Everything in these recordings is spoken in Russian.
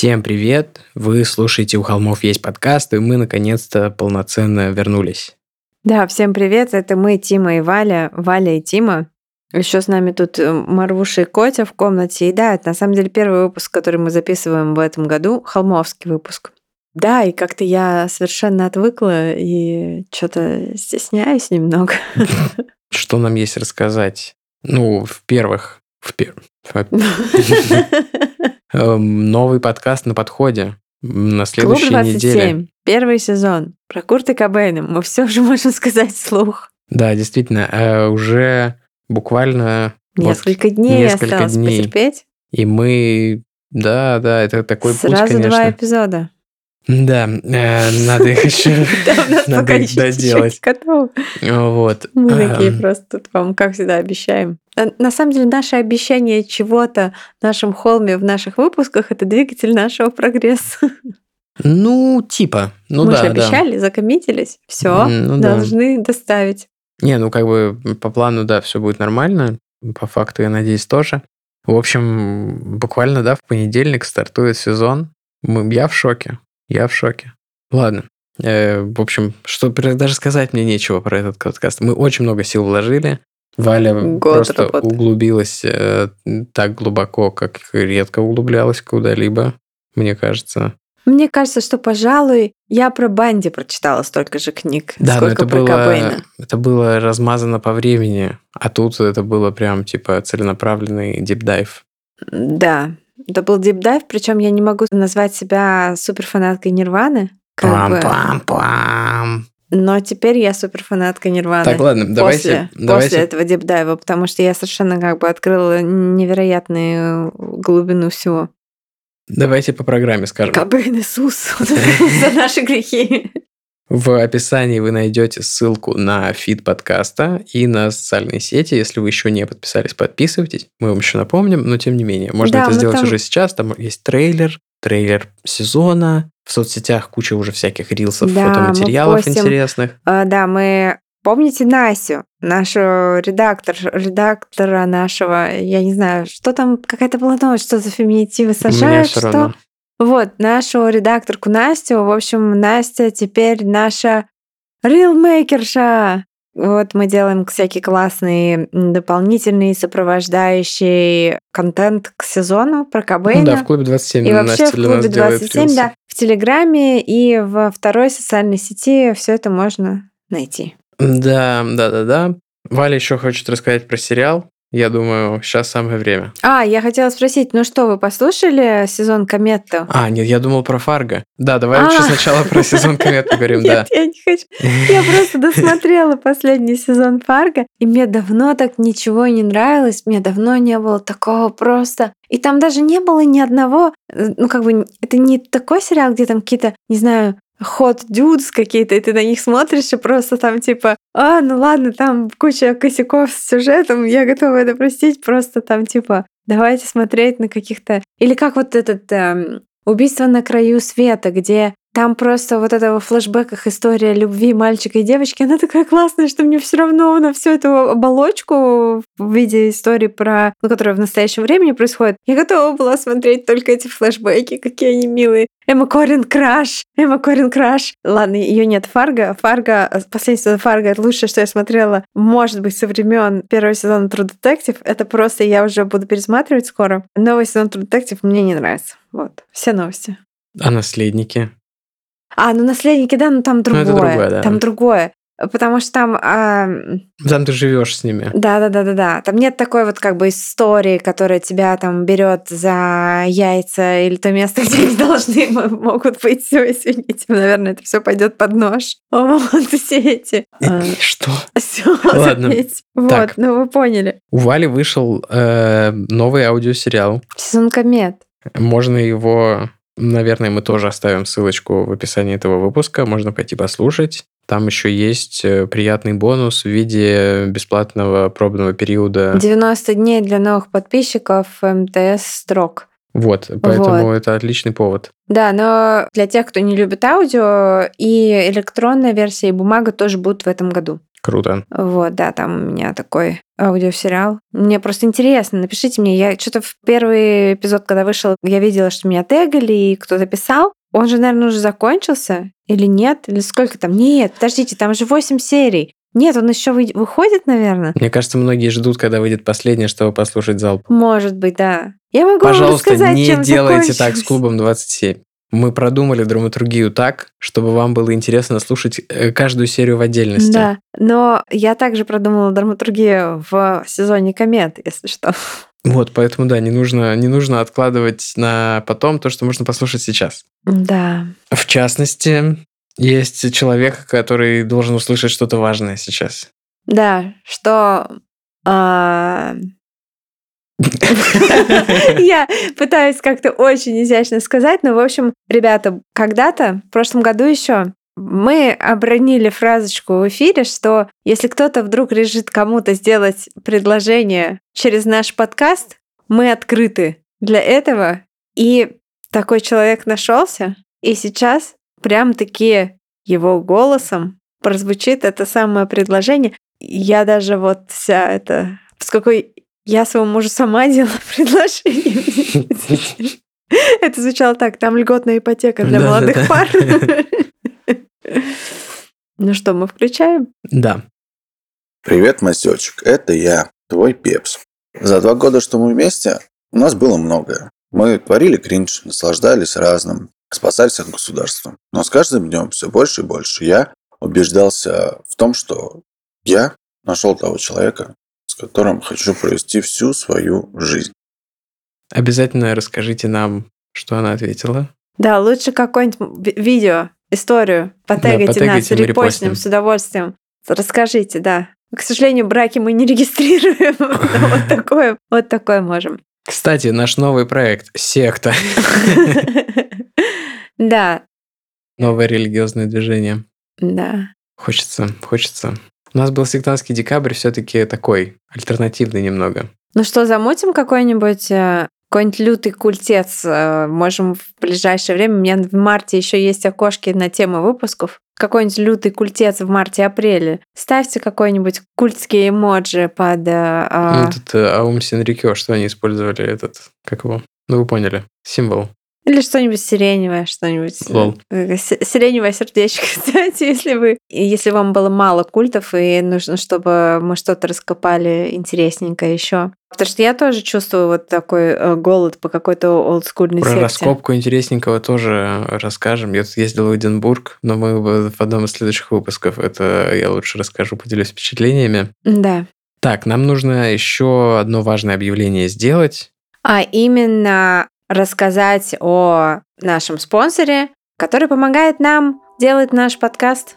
Всем привет! Вы слушаете «У холмов есть подкаст», и мы наконец-то полноценно вернулись. Да, всем привет! Это мы, Тима и Валя, Валя и Тима. Еще с нами тут э, Марвуша и Котя в комнате. И да, это на самом деле первый выпуск, который мы записываем в этом году, холмовский выпуск. Да, и как-то я совершенно отвыкла и что-то стесняюсь немного. Что нам есть рассказать? Ну, в первых... В первых... Эм, новый подкаст на подходе на следующей Клуб 27, неделе. первый сезон. Про Курта Кобейна. Мы все же можем сказать вслух. Да, действительно, э, уже буквально несколько вот, дней несколько осталось дней. потерпеть. И мы, да, да, это такой Сразу путь, конечно. два эпизода. Да, э, надо их еще надо их доделать. Вот. Мы такие просто тут вам, как всегда, обещаем. На самом деле, наше обещание чего-то в нашем холме, в наших выпусках, это двигатель нашего прогресса. Ну, типа. Ну, Мы да, же обещали, да. закоммитились. Все, ну, должны да. доставить. Не, ну как бы по плану, да, все будет нормально. По факту, я надеюсь, тоже. В общем, буквально, да, в понедельник стартует сезон. Я в шоке. Я в шоке. Ладно. Э, в общем, что даже сказать мне нечего про этот подкаст. Мы очень много сил вложили. Валя Год просто работы. углубилась э, так глубоко, как редко углублялась куда-либо, мне кажется. Мне кажется, что, пожалуй, я про Банди прочитала столько же книг, да, сколько это про было, Кобейна. Это было размазано по времени, а тут это было прям типа целенаправленный дипдайв. Да, это был дипдайв, причем я не могу назвать себя суперфанаткой Нирваны. Пам-пам-пам. Но теперь я суперфанатка Нирваны. Так, ладно, после, давайте, после давайте. этого дипдайва, потому что я совершенно как бы открыла невероятную глубину всего. Давайте по программе скажем. Кобейн Иисус за наши грехи. В описании вы найдете ссылку на фид подкаста и на социальные сети. Если вы еще не подписались, подписывайтесь. Мы вам еще напомним, но тем не менее. Можно Да, это сделать там- уже сейчас. Там есть трейлер, трейлер сезона. В соцсетях куча уже всяких рилсов, Да, фотоматериалов постим. интересных. А, Да, мы... Помните Насю, нашу редактор, редактора нашего, я не знаю, что там, какая-то была новость, что за феминитивы сажают, что... равно. Вот, нашу редакторку Настю, в общем, Настя теперь наша рилмейкерша. Вот мы делаем всякий классный м, дополнительный сопровождающий контент к сезону про Кобейна. Ну да, в клубе 27 и Настя вообще в для нас клубе делает 27, рилсы. да, в Телеграме и во второй социальной сети все это можно найти. Да, да, да, да. Валя еще хочет рассказать про сериал. Я думаю, сейчас самое время. А, я хотела спросить, ну что, вы послушали сезон Кометто? А, нет, я думал про Фарго. Да, давай А. лучше сначала про сезон комет поговорим, да. Нет, я не хочу. Я просто досмотрела последний сезон Фарго, и мне давно так ничего не нравилось, мне давно не было такого просто. И там даже не было ни одного, э, ну как бы это не такой сериал, где там какие-то, не знаю, ход дюдс какие-то, и ты на них смотришь, и просто там типа, а, ну ладно, там куча косяков с сюжетом, я готова это простить, просто там типа, давайте смотреть на каких-то... Или как вот этот эм, «Убийство на краю света», где там просто вот это во флешбеках история любви мальчика и девочки, она такая классная, что мне все равно на всю эту оболочку в виде истории про, ну, которая в настоящем времени происходит. Я готова была смотреть только эти флешбеки, какие они милые. Эмма Корин краш, Эмма Корин краш. Ладно, ее нет Фарго. Фарго, последний сезон Фарго, это лучшее, что я смотрела, может быть, со времен первого сезона True Detective. Это просто я уже буду пересматривать скоро. Новый сезон True Detective мне не нравится. Вот, все новости. А наследники? А, ну наследники, да, но там другое. это другое, да. Там другое. потому что там... А... Там ты живешь с ними. Да, да, да, да, да. Там нет такой вот как бы истории, которая тебя там берет за яйца или то место, где они должны могут быть. Все, извините, наверное, это все пойдет под нож. Вот все эти. А, что? Все, Ладно. Вот, ну вы поняли. У Вали вышел э, новый аудиосериал. Сезон комет. Можно его Наверное, мы тоже оставим ссылочку в описании этого выпуска. Можно пойти послушать. Там еще есть э, приятный бонус в виде бесплатного пробного периода. 90 дней для новых подписчиков МТС строк. Вот, поэтому вот. это отличный повод. Да, но для тех, кто не любит аудио, и электронная версия, и бумага тоже будут в этом году. Круто. Вот, да, там у меня такой аудиосериал. Мне просто интересно, напишите мне. Я что-то в первый эпизод, когда вышел, я видела, что меня тегали, и кто-то писал. Он же, наверное, уже закончился или нет? Или сколько там? Нет, подождите, там же 8 серий. Нет, он еще вы... выходит, наверное. Мне кажется, многие ждут, когда выйдет последнее, чтобы послушать залп. Может быть, да. Я могу Пожалуйста, вам рассказать, не чем делайте так с клубом 27. Мы продумали драматургию так, чтобы вам было интересно слушать э, каждую серию в отдельности. Да, но я также продумала драматургию в сезоне комет, если что. Вот, поэтому да, не нужно, не нужно откладывать на потом то, что можно послушать сейчас. Да. В частности, есть человек, который должен услышать что-то важное сейчас. Да, что а, я пытаюсь как-то очень изящно сказать, но, в общем, ребята, когда-то, в прошлом году еще, мы обронили фразочку в эфире, что если кто-то вдруг решит кому-то сделать предложение через наш подкаст, мы открыты для этого. И такой человек нашелся, и сейчас прям таки его голосом прозвучит это самое предложение. Я даже вот вся это... Какой я своему мужу сама делала предложение. Это звучало так, там льготная ипотека для молодых пар. Ну что, мы включаем? Да. Привет, Масечек, это я, твой Пепс. За два года, что мы вместе, у нас было многое. Мы творили кринж, наслаждались разным, спасались от государства. Но с каждым днем все больше и больше я убеждался в том, что я нашел того человека, с которым хочу провести всю свою жизнь. Обязательно расскажите нам, что она ответила. Да, лучше какое-нибудь видео, историю. Потегайте, да, нас, репостим с удовольствием. Расскажите, да. К сожалению, браки мы не регистрируем. Вот такое, вот такое можем. Кстати, наш новый проект «Секта». Да. Новое религиозное движение. Да. Хочется, хочется у нас был сектантский декабрь все-таки такой, альтернативный немного. Ну что, замутим какой-нибудь э, какой-нибудь лютый культец э, можем в ближайшее время. У меня в марте еще есть окошки на тему выпусков. Какой-нибудь лютый культец в марте-апреле. Ставьте какой-нибудь культский эмоджи под... Э, а, этот Аум Синрикё, что они использовали, этот, как его? Ну, вы поняли. Символ. Или что-нибудь сиреневое, что-нибудь. Лол. Э, сиреневое сердечко, кстати, если вы... Если вам было мало культов, и нужно, чтобы мы что-то раскопали интересненькое еще. Потому что я тоже чувствую вот такой э, голод по какой-то олдскульной Про секте. раскопку интересненького тоже расскажем. Я тут ездил в Эдинбург, но мы в одном из следующих выпусков это я лучше расскажу, поделюсь впечатлениями. Да. Так, нам нужно еще одно важное объявление сделать. А именно рассказать о нашем спонсоре, который помогает нам делать наш подкаст.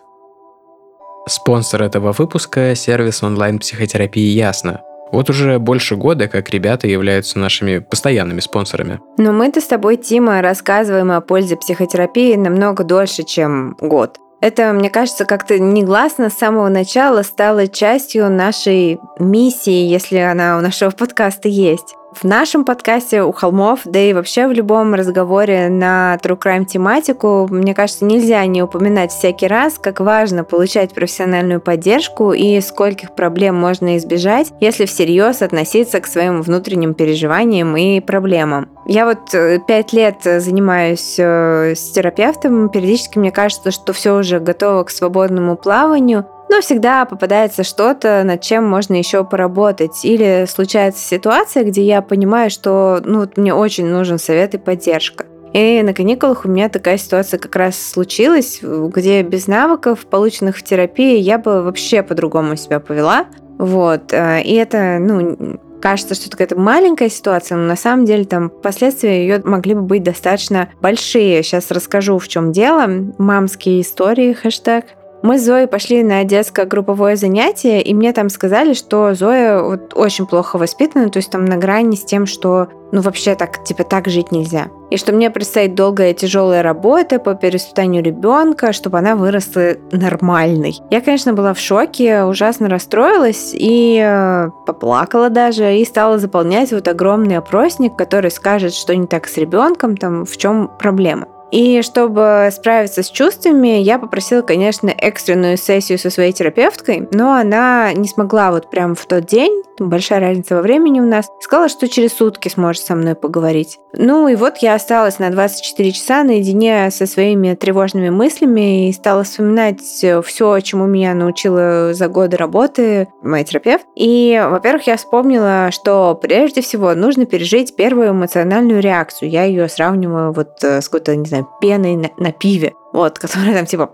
Спонсор этого выпуска – сервис онлайн-психотерапии «Ясно». Вот уже больше года, как ребята являются нашими постоянными спонсорами. Но мы-то с тобой, Тима, рассказываем о пользе психотерапии намного дольше, чем год. Это, мне кажется, как-то негласно с самого начала стало частью нашей миссии, если она у нашего подкаста есть. В нашем подкасте у холмов, да и вообще в любом разговоре на True Crime тематику, мне кажется, нельзя не упоминать всякий раз, как важно получать профессиональную поддержку и скольких проблем можно избежать, если всерьез относиться к своим внутренним переживаниям и проблемам. Я вот э, пять лет занимаюсь э, с терапевтом, периодически мне кажется, что все уже готово к свободному плаванию, но всегда попадается что-то, над чем можно еще поработать. Или случается ситуация, где я понимаю, что ну, вот мне очень нужен совет и поддержка. И на каникулах у меня такая ситуация как раз случилась, где без навыков, полученных в терапии, я бы вообще по-другому себя повела. Вот. Э, и это, ну, кажется, что какая-то маленькая ситуация, но на самом деле там последствия ее могли бы быть достаточно большие. Сейчас расскажу, в чем дело. Мамские истории, хэштег. Мы с Зоей пошли на детское групповое занятие, и мне там сказали, что Зоя вот очень плохо воспитана, то есть там на грани с тем, что ну вообще так, типа так жить нельзя. И что мне предстоит долгая тяжелая работа по перевоспитанию ребенка, чтобы она выросла нормальной. Я, конечно, была в шоке, ужасно расстроилась и э, поплакала даже, и стала заполнять вот огромный опросник, который скажет, что не так с ребенком, там, в чем проблема. И чтобы справиться с чувствами, я попросила, конечно, экстренную сессию со своей терапевткой, но она не смогла вот прям в тот день, большая разница во времени у нас, сказала, что через сутки сможет со мной поговорить. Ну и вот я осталась на 24 часа наедине со своими тревожными мыслями и стала вспоминать все, чему меня научила за годы работы моя терапевт. И, во-первых, я вспомнила, что прежде всего нужно пережить первую эмоциональную реакцию. Я ее сравниваю вот с какой-то, не знаю, пеной на, на пиве, вот, которая там типа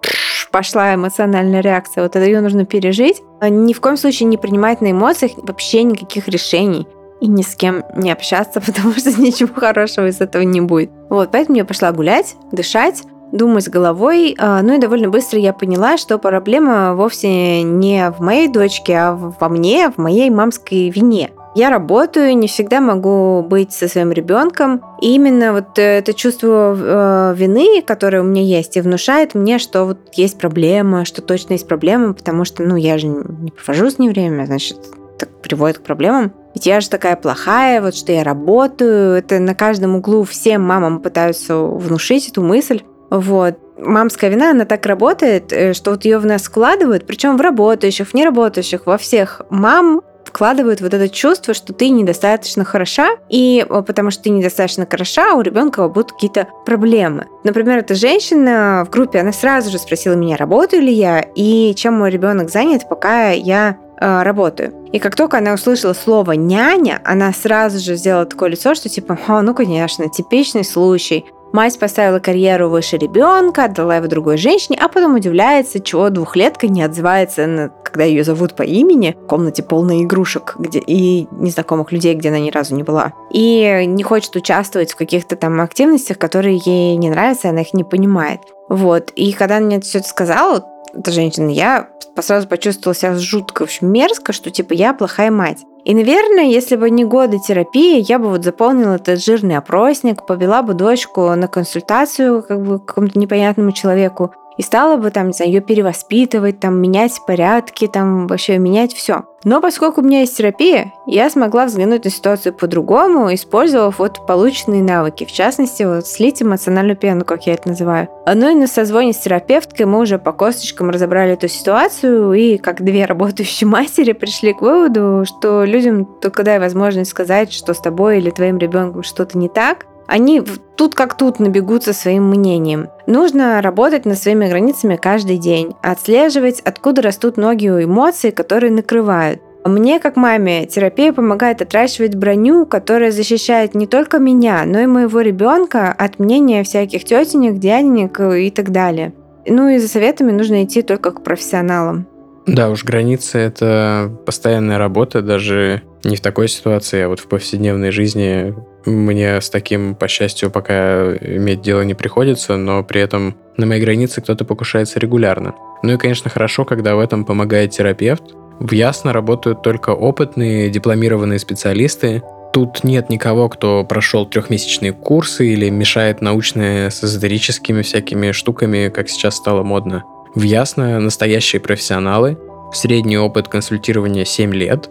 пошла эмоциональная реакция. Вот это ее нужно пережить. Ни в коем случае не принимать на эмоциях вообще никаких решений и ни с кем не общаться, потому что ничего хорошего из этого не будет. Вот, поэтому я пошла гулять, дышать, думать головой. А, ну и довольно быстро я поняла, что проблема вовсе не в моей дочке, а во мне, в моей мамской вине. Я работаю, не всегда могу быть со своим ребенком. И именно вот это чувство э, вины, которое у меня есть, и внушает мне, что вот есть проблема, что точно есть проблема, потому что, ну, я же не провожу с ней время, значит, так приводит к проблемам. Ведь я же такая плохая, вот что я работаю. Это на каждом углу всем мамам пытаются внушить эту мысль. Вот. Мамская вина, она так работает, э, что вот ее в нас складывают, причем в работающих, в неработающих, во всех мам вкладывают вот это чувство, что ты недостаточно хороша, и потому что ты недостаточно хороша, у ребенка будут какие-то проблемы. Например, эта женщина в группе, она сразу же спросила меня, работаю ли я, и чем мой ребенок занят, пока я э, работаю. И как только она услышала слово «няня», она сразу же сделала такое лицо, что типа, О, ну, конечно, типичный случай. Мать поставила карьеру выше ребенка, отдала его другой женщине, а потом удивляется, чего двухлетка не отзывается, на, когда ее зовут по имени, в комнате полной игрушек где, и незнакомых людей, где она ни разу не была. И не хочет участвовать в каких-то там активностях, которые ей не нравятся, она их не понимает. Вот. И когда она мне все это сказала, эта женщина, я сразу почувствовала себя жутко, в общем, мерзко, что типа я плохая мать. И, наверное, если бы не годы терапии, я бы вот заполнила этот жирный опросник, повела бы дочку на консультацию как бы к какому-то непонятному человеку, и стала бы там, не знаю, ее перевоспитывать, там, менять порядки, там, вообще менять все. Но поскольку у меня есть терапия, я смогла взглянуть на ситуацию по-другому, использовав вот полученные навыки, в частности, вот слить эмоциональную пену, как я это называю. Ну и на созвоне с терапевткой мы уже по косточкам разобрали эту ситуацию, и как две работающие матери пришли к выводу, что людям только дай возможность сказать, что с тобой или твоим ребенком что-то не так, они тут как тут набегутся своим мнением. Нужно работать над своими границами каждый день, отслеживать, откуда растут ноги у эмоций, которые накрывают. Мне, как маме, терапия помогает отращивать броню, которая защищает не только меня, но и моего ребенка от мнения всяких тетенек, дяденек и так далее. Ну и за советами нужно идти только к профессионалам. Да уж, границы — это постоянная работа, даже не в такой ситуации, а вот в повседневной жизни мне с таким, по счастью, пока иметь дело не приходится, но при этом на моей границе кто-то покушается регулярно. Ну и, конечно, хорошо, когда в этом помогает терапевт. В Ясно работают только опытные, дипломированные специалисты. Тут нет никого, кто прошел трехмесячные курсы или мешает научные с эзотерическими всякими штуками, как сейчас стало модно. В Ясно настоящие профессионалы, средний опыт консультирования 7 лет,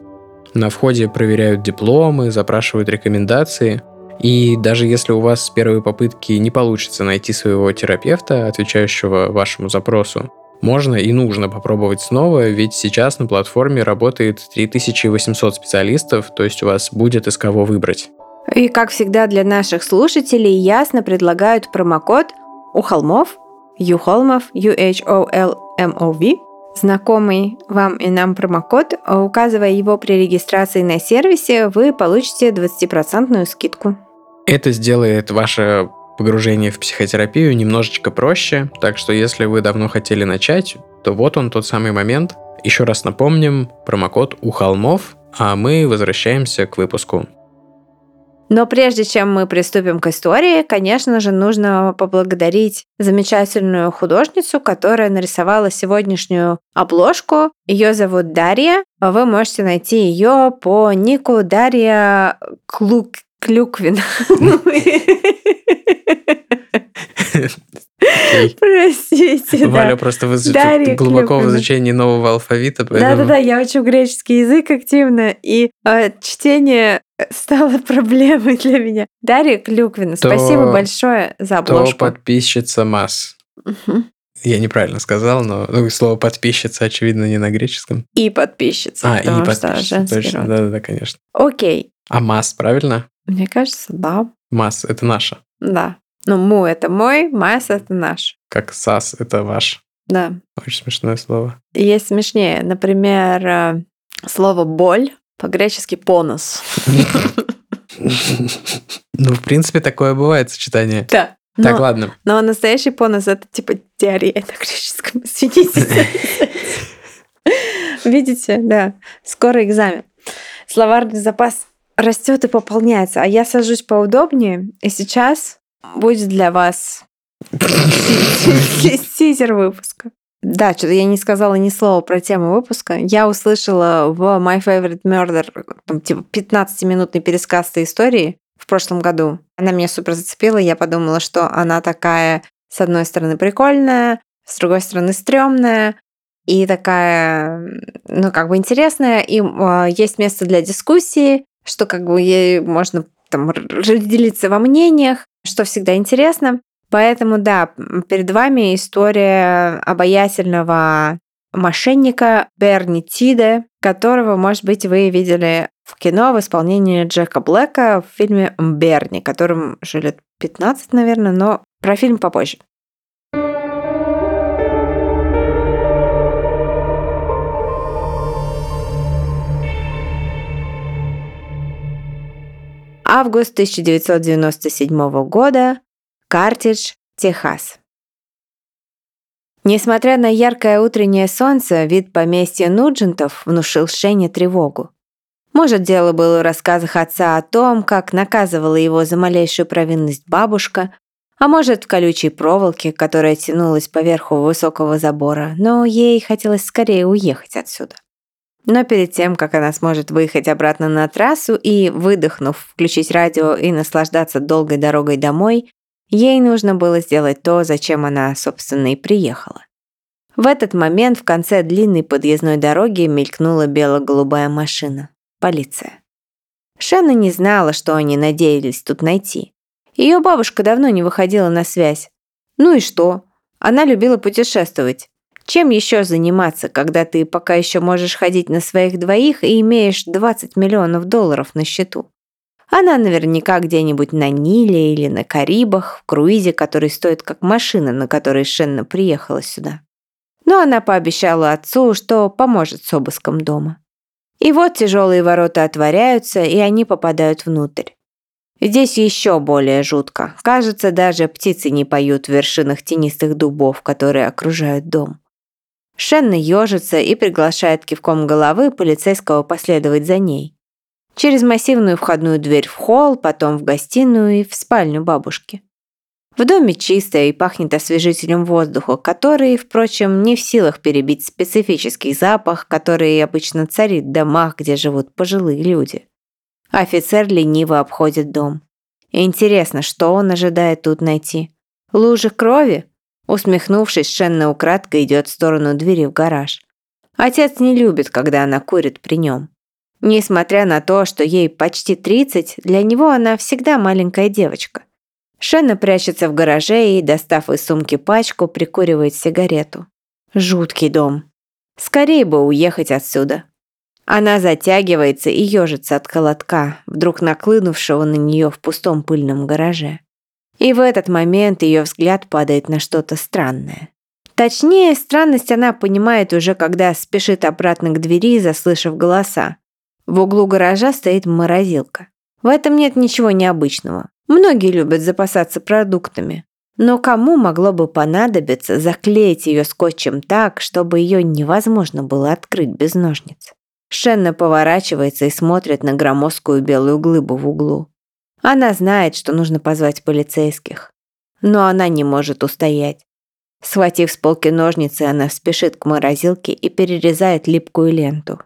на входе проверяют дипломы, запрашивают рекомендации. И даже если у вас с первой попытки не получится найти своего терапевта, отвечающего вашему запросу, можно и нужно попробовать снова, ведь сейчас на платформе работает 3800 специалистов, то есть у вас будет из кого выбрать. И как всегда для наших слушателей ясно предлагают промокод у холмов, Юхолмов, U-H-O-L-M-O-V, знакомый вам и нам промокод, указывая его при регистрации на сервисе, вы получите 20% скидку. Это сделает ваше погружение в психотерапию немножечко проще, так что если вы давно хотели начать, то вот он тот самый момент. Еще раз напомним, промокод у холмов, а мы возвращаемся к выпуску. Но прежде чем мы приступим к истории, конечно же, нужно поблагодарить замечательную художницу, которая нарисовала сегодняшнюю обложку. Ее зовут Дарья. Вы можете найти ее по нику Дарья Клук... Клюквин. Простите, Валя да. просто в изуч- глубоко в Клюквина. изучении нового алфавита, поэтому... Да-да-да, я учу греческий язык активно, и э, чтение стало проблемой для меня. Дарья Клюквина, То- спасибо большое за То обложку. подписчица масс. Мгм. Я неправильно сказал, но ну, слово подписчица, очевидно, не на греческом. И подписчица, А, и подписчица, точно. Да-да-да, конечно. Окей, А масс, правильно? мне кажется, да, Масс – это наша. да. Ну, му это мой, масс это наш. Как сас – это ваш. Да. Очень смешное слово. Есть смешнее. Например, э, слово боль по-гречески понос. Ну, в принципе, такое бывает сочетание. Да. Так, Но- ладно. Но настоящий понос это типа диарея на греческом. Извините. Видите, да. Скоро экзамен. Словарный запас растет и пополняется. А я сажусь поудобнее, и сейчас будет для вас тизер выпуска. Да, что-то я не сказала ни слова про тему выпуска. Я услышала в My Favorite Murder там, типа 15-минутный пересказ этой истории в прошлом году. Она меня супер зацепила, я подумала, что она такая, с одной стороны, прикольная, с другой стороны, стрёмная, и такая, ну, как бы интересная, и э, есть место для дискуссии, что как бы ей можно там разделиться во мнениях, что всегда интересно. Поэтому, да, перед вами история обаятельного мошенника Берни Тиде, которого, может быть, вы видели в кино в исполнении Джека Блэка в фильме «Берни», которым уже лет 15, наверное, но про фильм попозже. Август 1997 года. Картидж, Техас. Несмотря на яркое утреннее солнце, вид поместья Нуджентов внушил Шене тревогу. Может, дело было в рассказах отца о том, как наказывала его за малейшую провинность бабушка, а может, в колючей проволоке, которая тянулась поверху высокого забора, но ей хотелось скорее уехать отсюда. Но перед тем, как она сможет выехать обратно на трассу и, выдохнув, включить радио и наслаждаться долгой дорогой домой, ей нужно было сделать то, зачем она, собственно, и приехала. В этот момент в конце длинной подъездной дороги мелькнула бело-голубая машина. Полиция. Шенна не знала, что они надеялись тут найти. Ее бабушка давно не выходила на связь. Ну и что? Она любила путешествовать. Чем еще заниматься, когда ты пока еще можешь ходить на своих двоих и имеешь 20 миллионов долларов на счету? Она наверняка где-нибудь на Ниле или на Карибах, в круизе, который стоит как машина, на которой Шенна приехала сюда. Но она пообещала отцу, что поможет с обыском дома. И вот тяжелые ворота отворяются, и они попадают внутрь. Здесь еще более жутко. Кажется, даже птицы не поют в вершинах тенистых дубов, которые окружают дом. Шенна ежится и приглашает кивком головы полицейского последовать за ней. Через массивную входную дверь в холл, потом в гостиную и в спальню бабушки. В доме чисто и пахнет освежителем воздуха, который, впрочем, не в силах перебить специфический запах, который обычно царит в домах, где живут пожилые люди. Офицер лениво обходит дом. Интересно, что он ожидает тут найти? Лужи крови? Усмехнувшись, Шенна украдкой идет в сторону двери в гараж. Отец не любит, когда она курит при нем. Несмотря на то, что ей почти 30, для него она всегда маленькая девочка. Шенна прячется в гараже и, достав из сумки пачку, прикуривает сигарету. Жуткий дом. Скорее бы уехать отсюда. Она затягивается и ежится от колотка, вдруг наклынувшего на нее в пустом пыльном гараже. И в этот момент ее взгляд падает на что-то странное. Точнее, странность она понимает уже, когда спешит обратно к двери, заслышав голоса. В углу гаража стоит морозилка. В этом нет ничего необычного. Многие любят запасаться продуктами. Но кому могло бы понадобиться заклеить ее скотчем так, чтобы ее невозможно было открыть без ножниц? Шенна поворачивается и смотрит на громоздкую белую глыбу в углу. Она знает, что нужно позвать полицейских. Но она не может устоять. Схватив с полки ножницы, она спешит к морозилке и перерезает липкую ленту.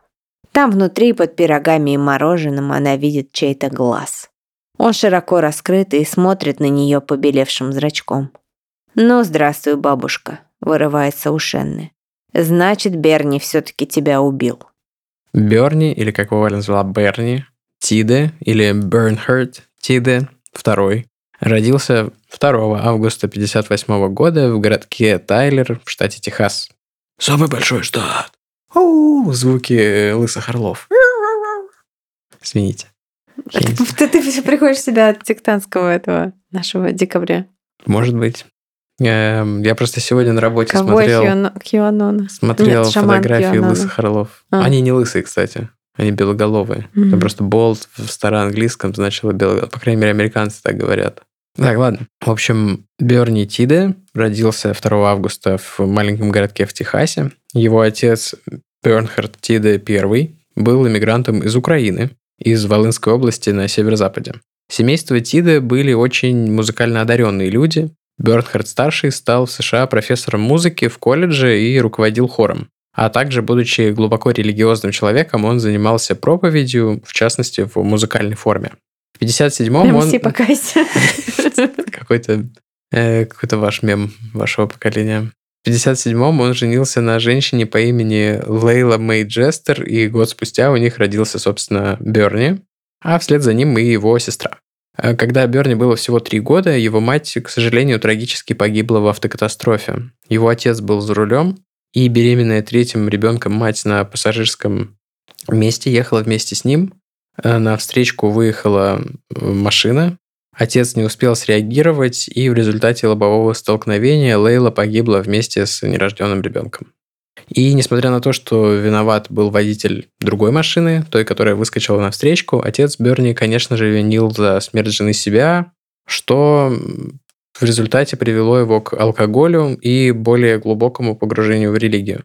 Там внутри, под пирогами и мороженым, она видит чей-то глаз. Он широко раскрыт и смотрит на нее побелевшим зрачком. «Ну, здравствуй, бабушка», — вырывается у Шенны. «Значит, Берни все-таки тебя убил». Берни, или как его Валя назвала, Берни, Тиде, или Бернхард Тиде, второй, родился 2 августа 1958 года в городке Тайлер в штате Техас. Самый большой штат. Оу, звуки лысых орлов. Извините. Ты, ты все приходишь себя от тектанского этого нашего декабря. Может быть. Эм, Я просто сегодня на работе Ковбой смотрел, Кьюано- Кьюанона. смотрел Нет, фотографии Кьюанона. лысых орлов. А. Они не лысые, кстати. Они белоголовые. Мгм. Это просто болт в староанглийском значило белоголовый. По крайней мере, американцы так говорят. Так, ладно. В общем, Берни Тиде родился 2 августа в маленьком городке в Техасе. Его отец Бернхард Тиде I был иммигрантом из Украины, из Волынской области на северо-западе. Семейство Тиде были очень музыкально одаренные люди. Бернхард-старший стал в США профессором музыки в колледже и руководил хором. А также, будучи глубоко религиозным человеком, он занимался проповедью, в частности, в музыкальной форме. В 57-м он... Покайся. Какой-то э, какой-то ваш мем вашего поколения. В 57-м он женился на женщине по имени Лейла Мэй Джестер, и год спустя у них родился, собственно, Берни, а вслед за ним и его сестра. А Когда Берни было всего три года, его мать, к сожалению, трагически погибла в автокатастрофе. Его отец был за рулем, и беременная третьим ребенком мать на пассажирском месте ехала вместе с ним. Э, На встречку выехала э, машина, Отец не успел среагировать, и в результате лобового столкновения Лейла погибла вместе с нерожденным ребенком. И несмотря на то, что виноват был водитель другой машины, той, которая выскочила на встречку, отец Берни, конечно же, винил за смерть жены себя, что в результате привело его к алкоголю и более глубокому погружению в религию.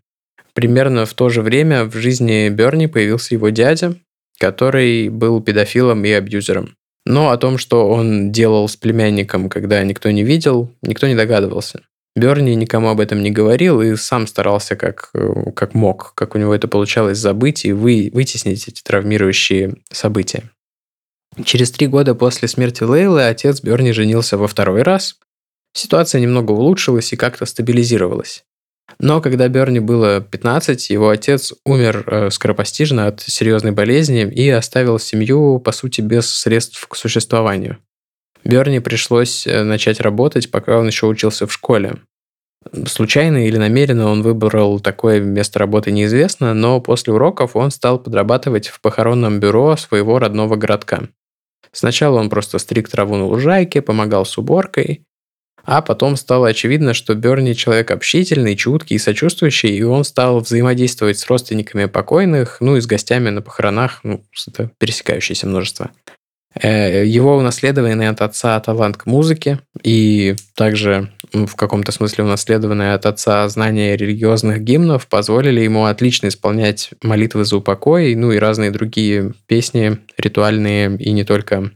Примерно в то же время в жизни Берни появился его дядя, который был педофилом и абьюзером. Но о том, что он делал с племянником, когда никто не видел, никто не догадывался. Берни никому об этом не говорил и сам старался как, э, как мог, как у него это получалось забыть и вы, вытеснить эти травмирующие события. Через три года после смерти Лейлы отец Берни женился во второй раз. Ситуация немного улучшилась и как-то стабилизировалась. Но когда Берни было 15, его отец умер э, скоропостижно от серьезной болезни и оставил семью, по сути, без средств к существованию. Берни пришлось э, начать работать, пока он еще учился в школе. Случайно или намеренно он выбрал такое место работы неизвестно, но после уроков он стал подрабатывать в похоронном бюро своего родного городка. Сначала он просто стриг траву на лужайке, помогал с уборкой, а потом стало очевидно, что Берни человек общительный, чуткий и сочувствующий, и он стал взаимодействовать с родственниками покойных, ну и с гостями на похоронах, ну, это пересекающееся множество. Э, Его унаследованный от отца талант к музыке и также в каком-то смысле унаследованное от отца знание религиозных гимнов позволили ему отлично исполнять молитвы за упокой, ну и разные другие песни, ритуальные и не только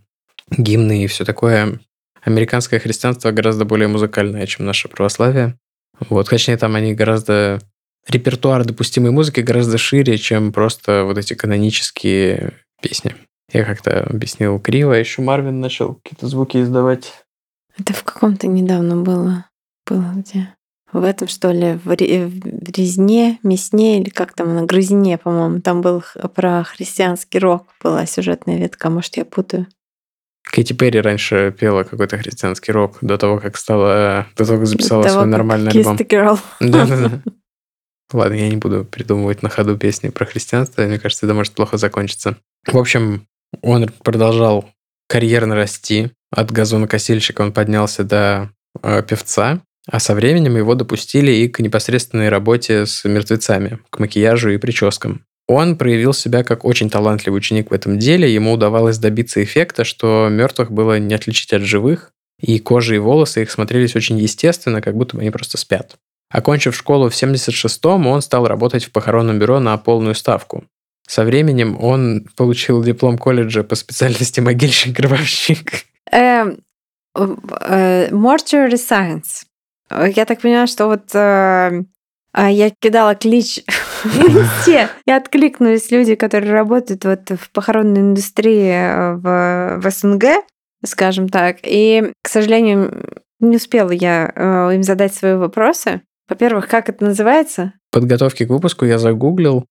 гимны и все такое. Американское христианство гораздо более музыкальное, чем наше православие. Вот, точнее, там они гораздо... Репертуар допустимой музыки гораздо шире, чем просто вот эти канонические песни. Я как-то объяснил криво, еще Марвин начал какие-то звуки издавать. Это в каком-то недавно было. Было где? В этом, что ли, в, ре- в резне, мясне или как там, на грызне, по-моему. Там был про христианский рок была сюжетная ветка. Может, я путаю. Кэти Перри раньше пела какой-то христианский рок до того, как стала... До того, как записала До того, свой нормальный альбом. Да-да-да. Ладно, я не буду придумывать на ходу песни про христианство. Мне кажется, это может плохо закончиться. В общем, он продолжал карьерно расти. От газонокосильщика он поднялся до э, певца. А со временем его допустили и к непосредственной работе с мертвецами, к макияжу и прическам. Он проявил себя как очень талантливый ученик в этом деле. Ему удавалось добиться эффекта, что мертвых было не отличить от живых, и кожа и волосы их смотрелись очень естественно, как будто бы они просто спят. Окончив школу в 76-м, он стал работать в похоронном бюро на полную ставку. Со временем он получил диплом колледжа по специальности могильщик-гробовщик. Эм, э, Mortuary Science. Я так понимаю, что вот э, я кидала клич в инсте, и откликнулись люди, которые работают вот в похоронной индустрии э, в, в СНГ, скажем так. И, к сожалению, не успела я э, им задать свои вопросы. Во-первых, как это называется? Подготовки к выпуску я загуглил.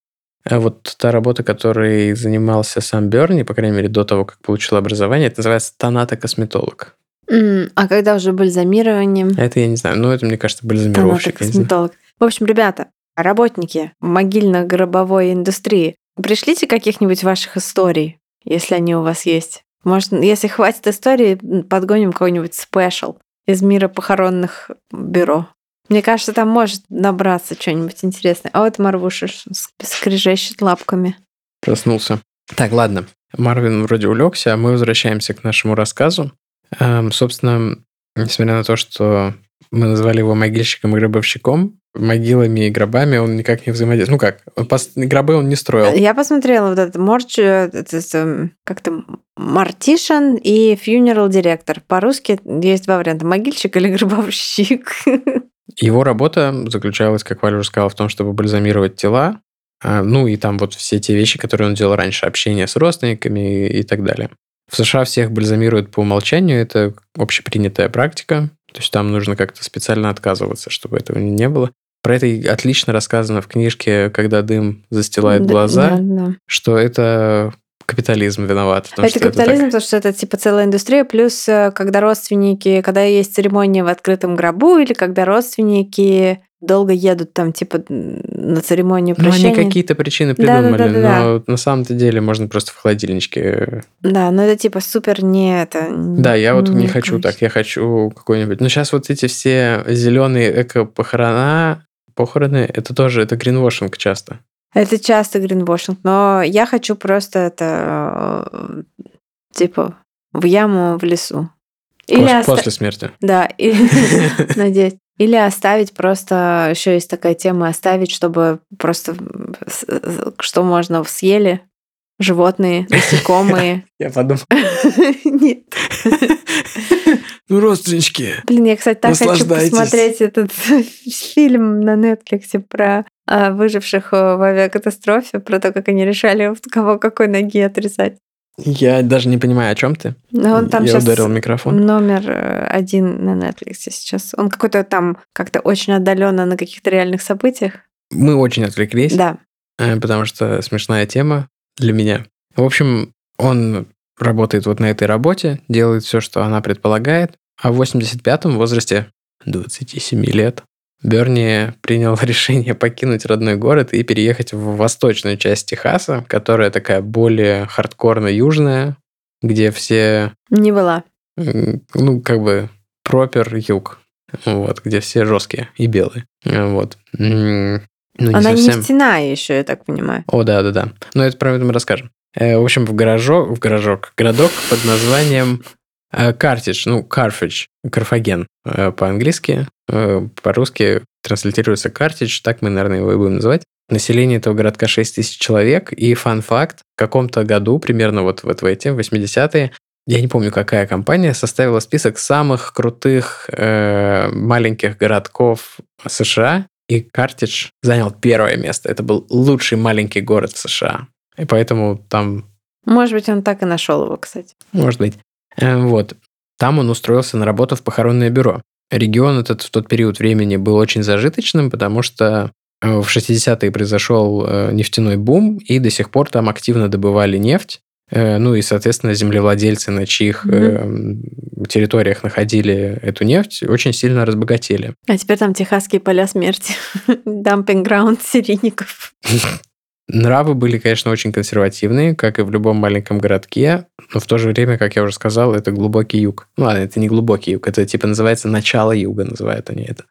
Э, вот та работа, которой занимался сам Берни, по крайней мере, до того, как получил образование, это называется тонатокосметолог. М, А когда уже бальзамирование? Это я не знаю, но это, мне кажется, бальзамировщик. Тонатокосметолог. В общем, ребята, работники могильно-гробовой индустрии, пришлите каких-нибудь ваших историй, если они у вас есть. Может, если хватит истории, подгоним какой-нибудь спешл из мира похоронных бюро. Мне кажется, там может набраться что-нибудь интересное. А вот Марвуша скрежещет лапками. Проснулся. Так, ладно. Марвин вроде улегся, а мы возвращаемся к нашему рассказу. Эм, собственно, несмотря на то, что мы назвали его могильщиком и гробовщиком, могилами и гробами он никак не взаимодействует. Ну как, он пос- гробы он не строил. Я посмотрела вот этот морч, э, это, это, как-то мартишан и funeral директор. По-русски есть два варианта. Могильщик или гробовщик. Его работа заключалась, как Валя уже сказала, в том, чтобы бальзамировать тела, а, ну и там вот все те вещи, которые он делал раньше, общение с родственниками и так далее. В США всех бальзамируют по умолчанию, это общепринятая практика, то есть там нужно как-то специально отказываться, чтобы этого не было. Про это отлично рассказано в книжке «Когда дым застилает Да, глаза», да, да. что это капитализм виноват. потому Это что капитализм, так. потому что это типа целая индустрия, плюс э, когда родственники, когда есть церемония в открытом гробу, или когда родственники долго едут там типа на церемонию Ну, прощания. они какие-то причины придумали, но на самом-то деле можно просто в холодильничке Да, но это типа супер не это. Да, я вот не хочу конечно. так, я хочу какой-нибудь. Но сейчас вот эти все зеленые эко-похорона, похороны, это тоже, это гринвошинг часто. Это часто гринвошинг, но я хочу просто это э, типа в яму в лесу. Или Пос- оста- После смерти. Да, и- надеюсь. Или оставить просто, еще есть такая тема, оставить, чтобы просто, что можно съели, животные, насекомые. Я подумал. Нет. Ну, родственнички. Блин, я, кстати, так хочу посмотреть этот фильм на Netflix про а, выживших э, в авиакатастрофе, про то, как они решали, кого какой ноги отрезать. Я даже не понимаю, о чем ты. Но он там Я сейчас ударил микрофон. номер э, один на Netflix сейчас. Он какой-то там как-то очень отдаленно на каких-то реальных событиях. Мы очень отвлеклись, Да. э, потому что смешная тема для меня. В общем, он работает вот на этой работе, делает все, что она предполагает, а в 85-м, в возрасте 27 лет, Берни принял решение покинуть родной город и переехать в восточную часть Техаса, которая такая более хардкорно-южная, где все, Не была. ну, как бы, пропер юг, вот, где все жесткие и белые, вот. Ну, не Она совсем. нефтяная еще, я так понимаю. О, да, да, да. Но это про это мы расскажем. Э, В общем, в гаражок, в гаражок, городок под названием э, Картидж, ну, Carthage, Карфаген э, по-английски, э, по-русски транслитерируется Картидж, так мы, наверное, его и будем называть. Население этого городка 6 тысяч человек, и фан-факт, в каком-то году, примерно вот, вот в эти, в 80-е, я не помню, какая компания составила список самых крутых э, маленьких городков США, и Картидж занял первое место. Это был лучший маленький город в США. И поэтому там, Может быть, он так и нашел его, кстати. может быть, э, вот. Там он устроился на работу в похоронное бюро. Регион этот в тот период времени был очень зажиточным, потому что э, в 60-е произошел э, нефтяной бум, и до сих пор там активно добывали нефть. Э, Ну и, соответственно, землевладельцы, на чьих э, территориях находили эту нефть, очень сильно разбогатели. А теперь там техасские поля смерти. Дампинг-граунд серийников. Нравы были, конечно, очень консервативные, как и в любом маленьком городке, но в то же время, как я уже сказал, это глубокий юг. Ну ладно, это не глубокий юг, это типа называется начало юга, называют они это.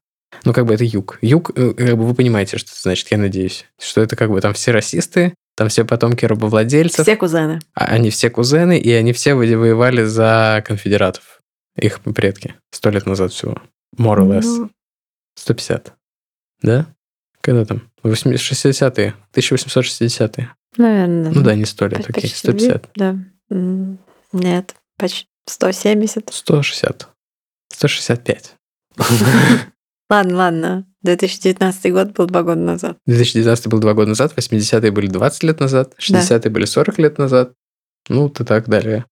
Ну, как бы это юг. Юг, э, как бы вы понимаете, что это значит, я надеюсь. Что это как бы там все расисты, Там все потомки рабовладельцев. Все кузены. А Они все кузены, и они все во- воевали за конфедератов. Их предки. Сто лет назад всего. More or less. Ну, 150. Да? Когда там? 80 60-е. 1860-е. наверное. Ну да, не сто лет, Почти окей. две, 150. Да. Нет, почти 170. 160. 165. Ладно, ладно. 2019 год был два года назад. 2019 был два года назад, 80-е были 20 лет назад, 60-е были 40 лет назад. Ну, и так далее.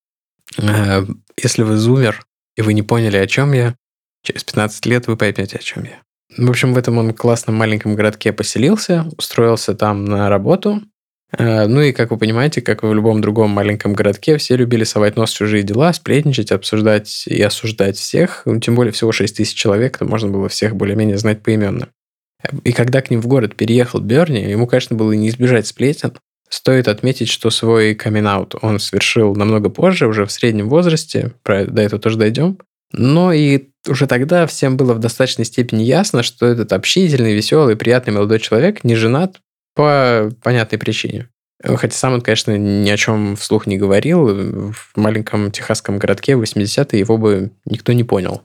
Э, Если вы зумер, и вы не поняли, о чем я, через 15 лет вы поймете, о чем я. В общем, в этом он классном маленьком городке поселился, устроился там на работу. Э, Ну и, как вы понимаете, как и в любом другом маленьком городке, все любили совать нос в чужие дела, сплетничать, обсуждать и осуждать всех. Ну, Тем более всего 6 тысяч человек, то можно было всех более-менее знать поименно. И когда к ним в город переехал Берни, ему, конечно, было не избежать сплетен. Стоит отметить, что свой камин он совершил намного позже, уже в среднем возрасте, про, до этого тоже дойдем. Но и уже тогда всем было в достаточной степени ясно, что этот общительный, веселый, приятный молодой человек не женат по понятной причине. Хотя сам он, конечно, ни о чем вслух не говорил. В маленьком техасском городке в 80-е его бы никто не понял.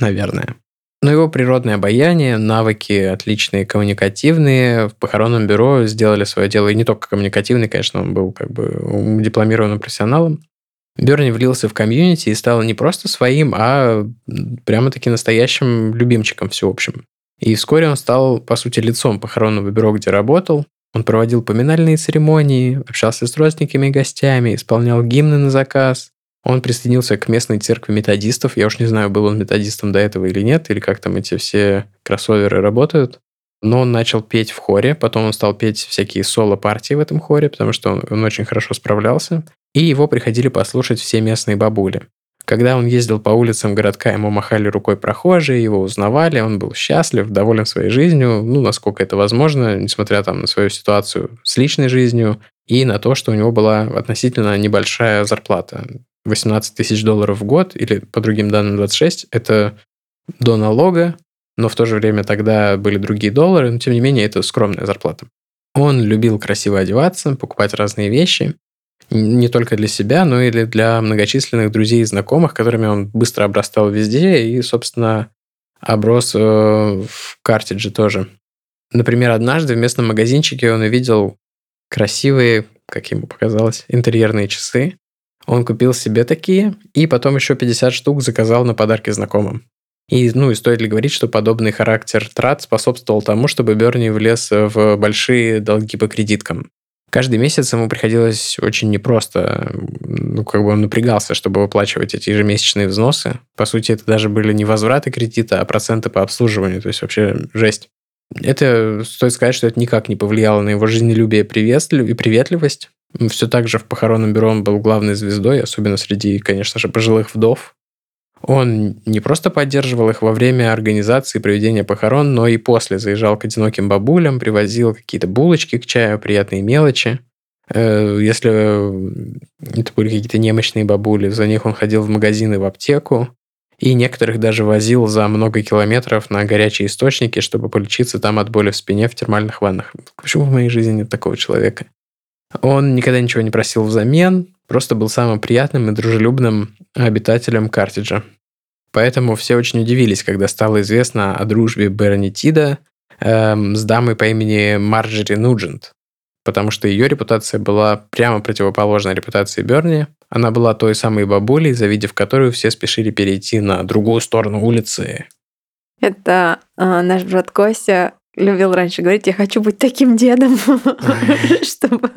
Наверное. Но его природное обаяние, навыки отличные коммуникативные в похоронном бюро сделали свое дело. И не только коммуникативный, конечно, он был как бы дипломированным профессионалом. Берни влился в комьюнити и стал не просто своим, а прямо-таки настоящим любимчиком всеобщим. И вскоре он стал, по сути, лицом похоронного бюро, где работал. Он проводил поминальные церемонии, общался с родственниками и гостями, исполнял гимны на заказ. Он присоединился к местной церкви методистов. Я уж не знаю, был он методистом до этого или нет, или как там эти все кроссоверы работают. Но он начал петь в хоре, потом он стал петь всякие соло-партии в этом хоре, потому что он, он очень хорошо справлялся. И его приходили послушать все местные бабули. Когда он ездил по улицам городка, ему махали рукой прохожие, его узнавали, он был счастлив, доволен своей жизнью, ну, насколько это возможно, несмотря там на свою ситуацию с личной жизнью и на то, что у него была относительно небольшая зарплата. 18 тысяч долларов в год, или по другим данным 26, это до налога, но в то же время тогда были другие доллары, но тем не менее это скромная зарплата. Он любил красиво одеваться, покупать разные вещи, не только для себя, но и для многочисленных друзей и знакомых, которыми он быстро обрастал везде и, собственно, оброс э, в картидже тоже. Например, однажды в местном магазинчике он увидел красивые, как ему показалось, интерьерные часы. Он купил себе такие и потом еще 50 штук заказал на подарки знакомым. И, ну, и стоит ли говорить, что подобный характер трат способствовал тому, чтобы Берни влез в большие долги по кредиткам. Каждый месяц ему приходилось очень непросто. Ну, как бы он напрягался, чтобы выплачивать эти ежемесячные взносы. По сути, это даже были не возвраты кредита, а проценты по обслуживанию. То есть вообще жесть. Это стоит сказать, что это никак не повлияло на его жизнелюбие и приветливость. Все так же в похоронном бюро он был главной звездой, особенно среди, конечно же, пожилых вдов. Он не просто поддерживал их во время организации проведения похорон, но и после заезжал к одиноким бабулям, привозил какие-то булочки к чаю, приятные мелочи. Если это были какие-то немощные бабули, за них он ходил в магазины, в аптеку, и некоторых даже возил за много километров на горячие источники, чтобы полечиться там от боли в спине в термальных ваннах. Почему в моей жизни нет такого человека? Он никогда ничего не просил взамен, просто был самым приятным и дружелюбным обитателем Картиджа. Поэтому все очень удивились, когда стало известно о дружбе Берни Тида эм, с дамой по имени Марджери Нуджент, потому что ее репутация была прямо противоположной репутации Берни. Она была той самой бабулей, завидев которую все спешили перейти на другую сторону улицы. Это э, наш брат Костя любил раньше говорить, я хочу быть таким дедом, чтобы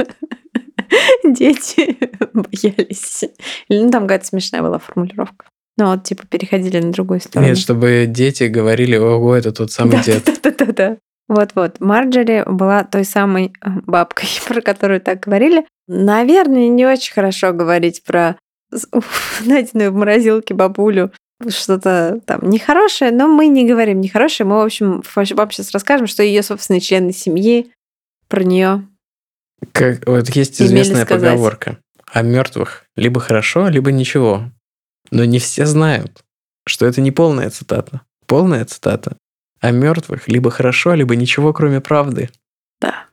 дети боялись. Или ну, там какая-то смешная была формулировка. Ну, вот, типа, переходили на другую сторону. Нет, чтобы дети говорили, ого, это тот самый да, дед. Да-да-да. Вот-вот. Марджери была той самой бабкой, про которую так говорили. Наверное, не очень хорошо говорить про найденную в морозилке бабулю что-то там нехорошее, но мы не говорим нехорошее. Мы, в общем, вам сейчас расскажем, что ее собственные члены семьи про нее. Как, вот есть известная поговорка. О мертвых либо хорошо, либо ничего. Но не все знают, что это не полная цитата. Полная цитата. О мертвых либо хорошо, либо ничего, кроме правды. Да.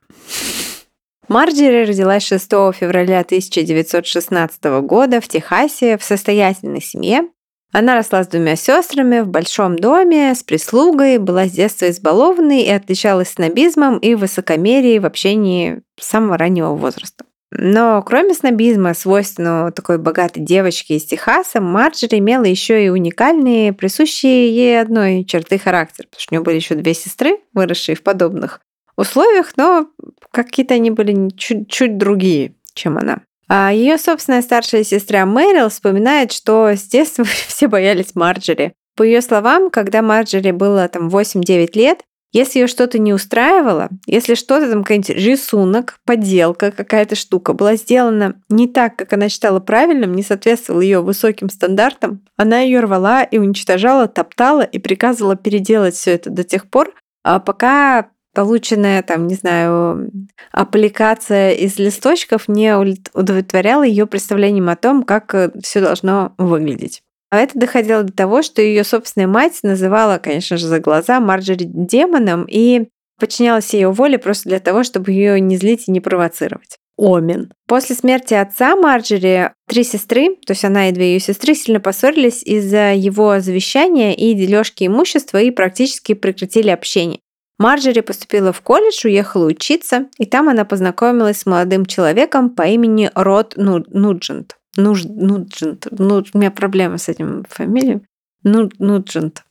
Марджери родилась 6 февраля 1916 года в Техасе в состоятельной семье. Она росла с двумя сестрами в большом доме, с прислугой, была с детства избалованной и отличалась снобизмом и высокомерием в общении с самого раннего возраста. Но кроме снобизма, свойственного такой богатой девочке из Техаса, Марджери имела еще и уникальные, присущие ей одной черты характера, потому что у нее были еще две сестры, выросшие в подобных условиях, но какие-то они были чуть-чуть другие, чем она. А ее собственная старшая сестра Мэрил вспоминает, что с детства все боялись Марджери. По ее словам, когда Марджери было там 8-9 лет, если ее что-то не устраивало, если что-то там какой-нибудь рисунок, подделка, какая-то штука была сделана не так, как она считала правильным, не соответствовала ее высоким стандартам, она ее рвала и уничтожала, топтала и приказывала переделать все это до тех пор, а пока полученная, там, не знаю, аппликация из листочков не удовлетворяла ее представлением о том, как э, все должно выглядеть. А это доходило до того, что ее собственная мать называла, конечно же, за глаза Марджери демоном и подчинялась ее воле просто для того, чтобы ее не злить и не провоцировать. Омен. После смерти отца Марджери три сестры, то есть она и две ее сестры, сильно поссорились из-за его завещания и дележки имущества и практически прекратили общение. Марджери поступила в колледж, уехала учиться, и там она познакомилась с молодым человеком по имени Род Нуджент. Нуж, Нуджент. Ну, у меня проблемы с этим фамилией. Ну, Нуджент.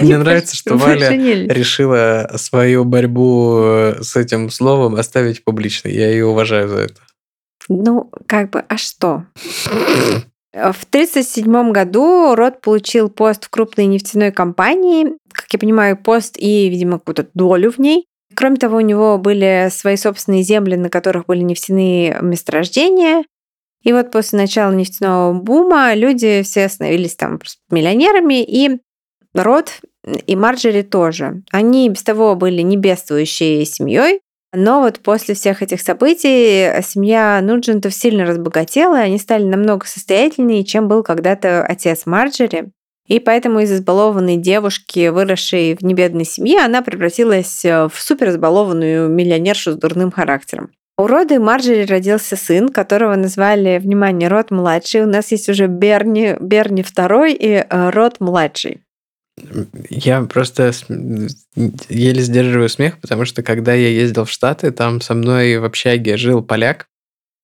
Мне нравится, что Валя решила свою борьбу э, с этим словом оставить публичной. Я ее уважаю за это. Ну, как бы, а что? В 1937 году Рот получил пост в крупной нефтяной компании, как я понимаю, пост и, видимо, какую-то долю в ней. Кроме того, у него были свои собственные земли, на которых были нефтяные месторождения. И вот после начала нефтяного бума люди все становились там миллионерами, и Рот и Марджери тоже. Они без того были не бедствующей семьей, но вот после всех этих событий семья Нуджентов сильно разбогатела, и они стали намного состоятельнее, чем был когда-то отец Марджери. И поэтому из избалованной девушки, выросшей в небедной семье, она превратилась э, в супер избалованную миллионершу с дурным характером. У Роды Марджери родился сын, которого назвали, внимание, Род младший. У нас есть уже Берни, Берни второй и э, Род младший. Я просто еле сдерживаю смех, потому что когда я ездил в Штаты, там со мной в общаге жил поляк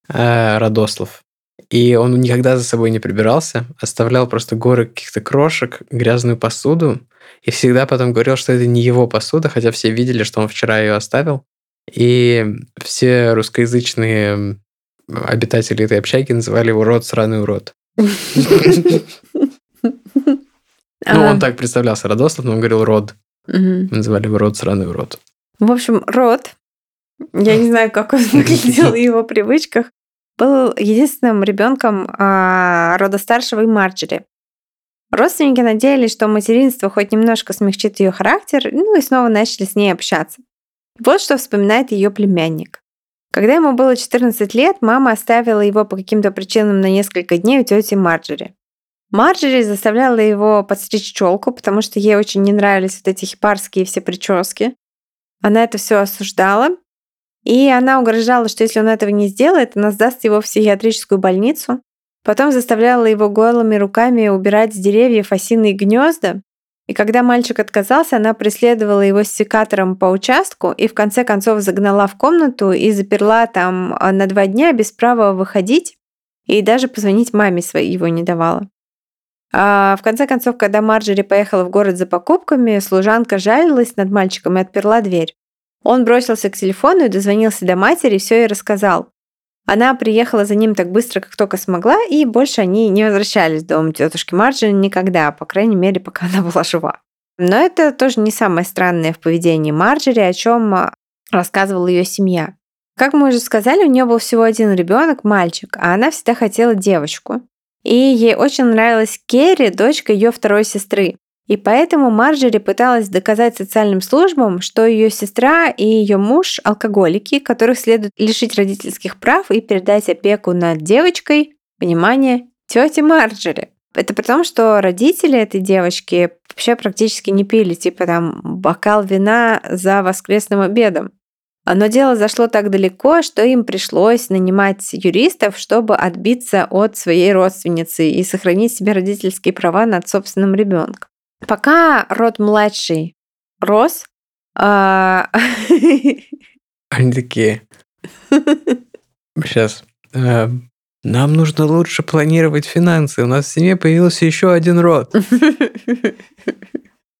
э, Радослав. И он никогда за собой не прибирался, оставлял просто горы каких-то крошек, грязную посуду, и всегда потом говорил, что это не его посуда, хотя все видели, что он вчера ее оставил. И все русскоязычные обитатели этой общаги называли его род сраный урод. Ну, он так представлялся, Радослав, но он говорил род. Мы называли его род сраный урод. В общем, род, я не знаю, как он выглядел в его привычках, был единственным ребенком а, рода старшего и Марджери. Родственники надеялись, что материнство хоть немножко смягчит ее характер, ну и снова начали с ней общаться. Вот что вспоминает ее племянник. Когда ему было 14 лет, мама оставила его по каким-то причинам на несколько дней у тети Марджери. Марджери заставляла его подстричь челку, потому что ей очень не нравились вот эти хипарские все прически. Она это все осуждала и она угрожала, что если он этого не сделает, она сдаст его в психиатрическую больницу. Потом заставляла его голыми руками убирать с деревьев осиные гнезда. И когда мальчик отказался, она преследовала его с секатором по участку и в конце концов загнала в комнату и заперла там а, на два дня без права выходить и даже позвонить маме своей его не давала. А в конце концов, когда Марджери поехала в город за покупками, служанка жалилась над мальчиком и отперла дверь. Он бросился к телефону и дозвонился до матери, все ей рассказал. Она приехала за ним так быстро, как только смогла, и больше они не возвращались в дом тетушки Марджин никогда, по крайней мере, пока она была жива. Но это тоже не самое странное в поведении Марджери, о чем а, рассказывала ее семья. Как мы уже сказали, у нее был всего один ребенок, мальчик, а она всегда хотела девочку. И ей очень нравилась Керри, дочка ее второй сестры. И поэтому Марджери пыталась доказать социальным службам, что ее сестра и ее муж – алкоголики, которых следует лишить родительских прав и передать опеку над девочкой, внимание, тете Марджери. Это при том, что родители этой девочки вообще практически не пили, типа там бокал вина за воскресным обедом. Но дело зашло так далеко, что им пришлось нанимать юристов, чтобы отбиться от своей родственницы и сохранить себе родительские права над собственным ребенком. Пока род младший рос, а, Они такие, сейчас, э, нам нужно лучше планировать финансы. У нас в семье появился еще один род.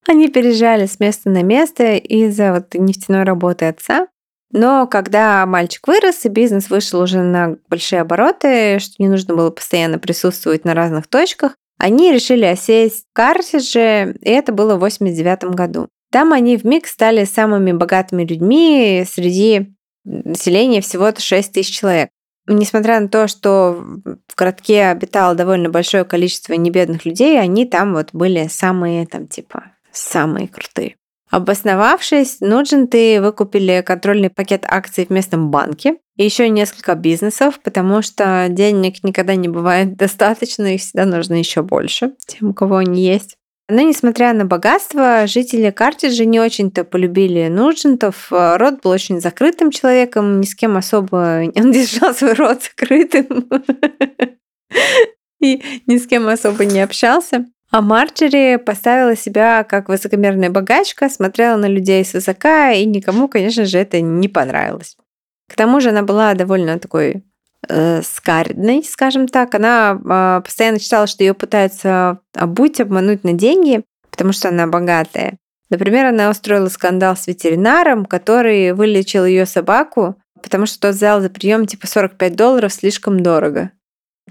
Они переезжали с места на место из-за вот нефтяной работы отца. Но когда мальчик вырос и бизнес вышел уже на большие обороты, что не нужно было постоянно присутствовать на разных точках, они решили осесть в Картидже, и это было в 89 году. Там они в миг стали самыми богатыми людьми среди населения всего-то 6 тысяч человек. Несмотря на то, что в городке обитало довольно большое количество небедных людей, они там вот были самые, там, типа, самые крутые. Обосновавшись, Нудженты выкупили контрольный пакет акций в местном банке и еще несколько бизнесов, потому что денег никогда не бывает достаточно, их всегда нужно еще больше тем, у кого они есть. Но несмотря на богатство, жители Картиджа не очень-то полюбили Нуджентов. Род был очень закрытым человеком, ни с кем особо... Он держал свой род закрытым и ни с кем особо не общался. А Марджери поставила себя как высокомерная богачка, смотрела на людей свысока, и никому, конечно же, это не понравилось. К тому же она была довольно такой э, скаридной, скажем так. Она э, постоянно считала, что ее пытаются обуть, обмануть на деньги, потому что она богатая. Например, она устроила скандал с ветеринаром, который вылечил ее собаку, потому что тот взял за прием типа 45 долларов слишком дорого.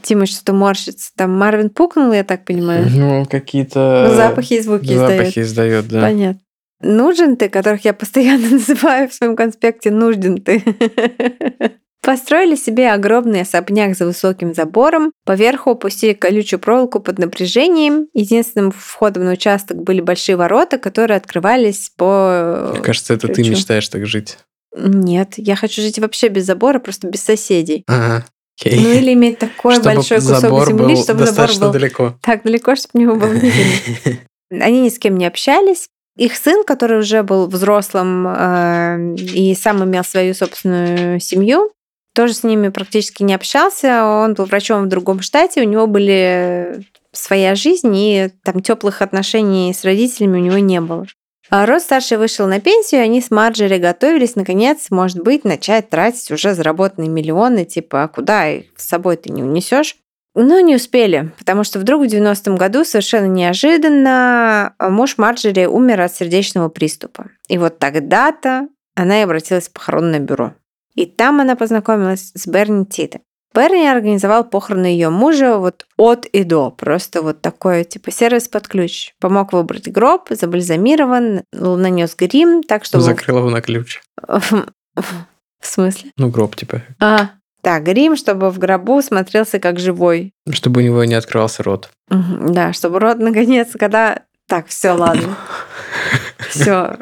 Тима что-то морщится. Там Марвин пукнул, я так понимаю. Ну, какие-то... Ну, запахи и звуки Запахи издает. издает, да. Понятно. Нужен ты, которых я постоянно называю в своем конспекте нужен ты. Построили себе огромный особняк за высоким забором, поверху опустили колючую проволоку под напряжением. Единственным входом на участок были большие ворота, которые открывались по... Мне кажется, это ты ключу. мечтаешь так жить. Нет, я хочу жить вообще без забора, просто без соседей. Ага. Окей. Ну или иметь такой Чтобы большой кусок земли, был чтобы забор был далеко. так далеко, чтобы него было не видно. Они ни с кем не общались. Их сын, который уже был взрослым э, и сам имел свою собственную семью, тоже с ними практически не общался. Он был врачом в другом штате, у него были своя жизнь, и там теплых отношений с родителями у него не было. А Рот старший вышел на пенсию, они с Марджери готовились, наконец, может быть, начать тратить уже заработанные миллионы, типа, а куда их с собой ты не унесешь? Но не успели, потому что вдруг в 90-м году совершенно неожиданно муж Марджери умер от сердечного приступа. И вот тогда-то она и обратилась в похоронное бюро. И там она познакомилась с Берни Титом. Берни организовал похороны ее мужа вот от и до. Просто вот такой, типа, сервис под ключ. Помог выбрать гроб, забальзамирован, нанес грим, так что... Закрыл его на ключ. В смысле? Ну, гроб, типа. А, так, грим, чтобы в гробу смотрелся как живой. Чтобы у него не открывался рот. Да, чтобы рот наконец, когда... Так, все, ладно. Все.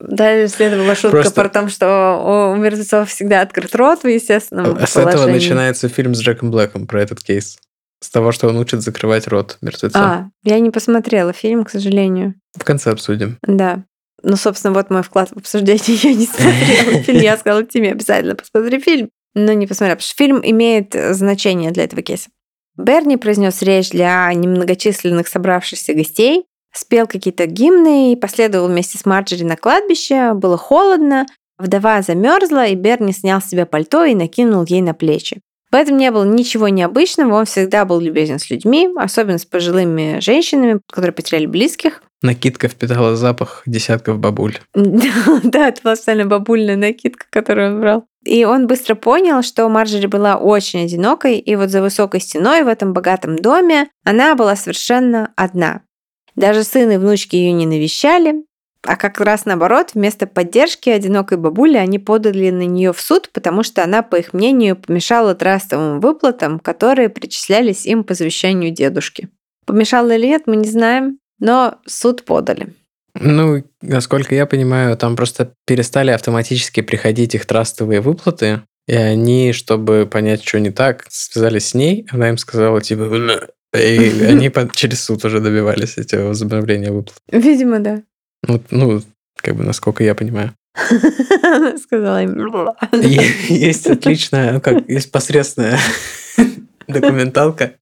Дальше следовала шутка Просто- про то, что у мертвецов всегда открыт рот в естественном А С этого положении. начинается фильм с Джеком Блэком про этот кейс. С того, что он учит закрывать рот мертвеца. А, я не посмотрела фильм, к сожалению. В конце обсудим. Да. Ну, собственно, вот мой вклад в обсуждение. Я не смотрела фильм. Я сказала Тиме, обязательно посмотри фильм. Но не посмотрела, потому что фильм имеет э, значение для этого кейса. Берни произнес речь для немногочисленных собравшихся гостей, спел какие-то гимны и последовал вместе с Марджери на кладбище. Было холодно, вдова замерзла, и Берни снял с себя пальто и накинул ей на плечи. В этом не было ничего необычного, он всегда был любезен с людьми, особенно с пожилыми женщинами, которые потеряли близких. Накидка впитала запах десятков бабуль. Да, это была специально бабульная накидка, которую он брал. И он быстро понял, что Марджери была очень одинокой, и вот за высокой стеной в этом богатом доме она была совершенно одна. Даже сын и внучки ее не навещали, а как раз наоборот, вместо поддержки одинокой бабули они подали на нее в суд, потому что она, по их мнению, помешала трастовым выплатам, которые причислялись им по завещанию дедушки. Помешала или нет, мы не знаем, но суд подали. Ну, насколько я понимаю, там просто перестали автоматически приходить их трастовые выплаты, и они, чтобы понять, что не так, связались с ней, она им сказала, типа, «Бля». И они через суд уже добивались этого возобновления выплат. Видимо, да. Ну, ну, как бы, насколько я понимаю. Она сказала им... Есть отличная, ну как, есть посредственная документалка,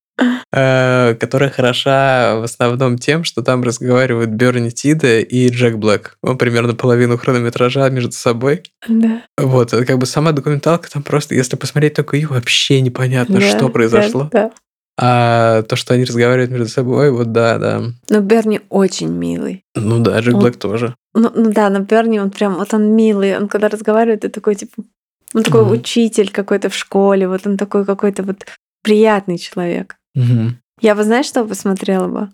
э, которая хороша в основном тем, что там разговаривают Берни Тида и Джек Блэк. Он примерно половину хронометража между собой. Да. Вот, как бы сама документалка, там просто, если посмотреть только ее, вообще непонятно, Да, что произошло. Да, да. А то, что они разговаривают между собой, вот да, да. Но Берни очень милый. Ну да, Джек Он- Блэк тоже. Ну, ну да, но Берни, он прям, вот он милый. Он когда разговаривает, ты такой, типа, он такой Мгм. учитель какой-то в школе, вот он такой какой-то вот приятный человек. Мгм. Я бы, знаешь, что посмотрела бы?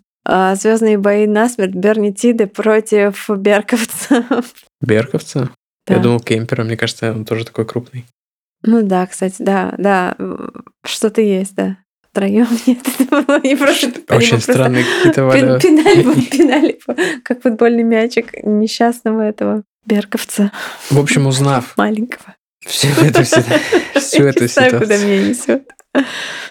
Звездные бои насмерть Берни Тиды против берковцев. Берковца? Да. Я думал, Кемпера, мне кажется, он тоже такой крупный. Ну да, кстати, да, да, что-то есть, да. Втроем нет, это было не просто... Очень просто странные какие-то. Пинали, пинали, как футбольный мячик несчастного этого берковца В общем, узнав маленького. всю эту, всю эту знаю, куда ситуацию, меня несет.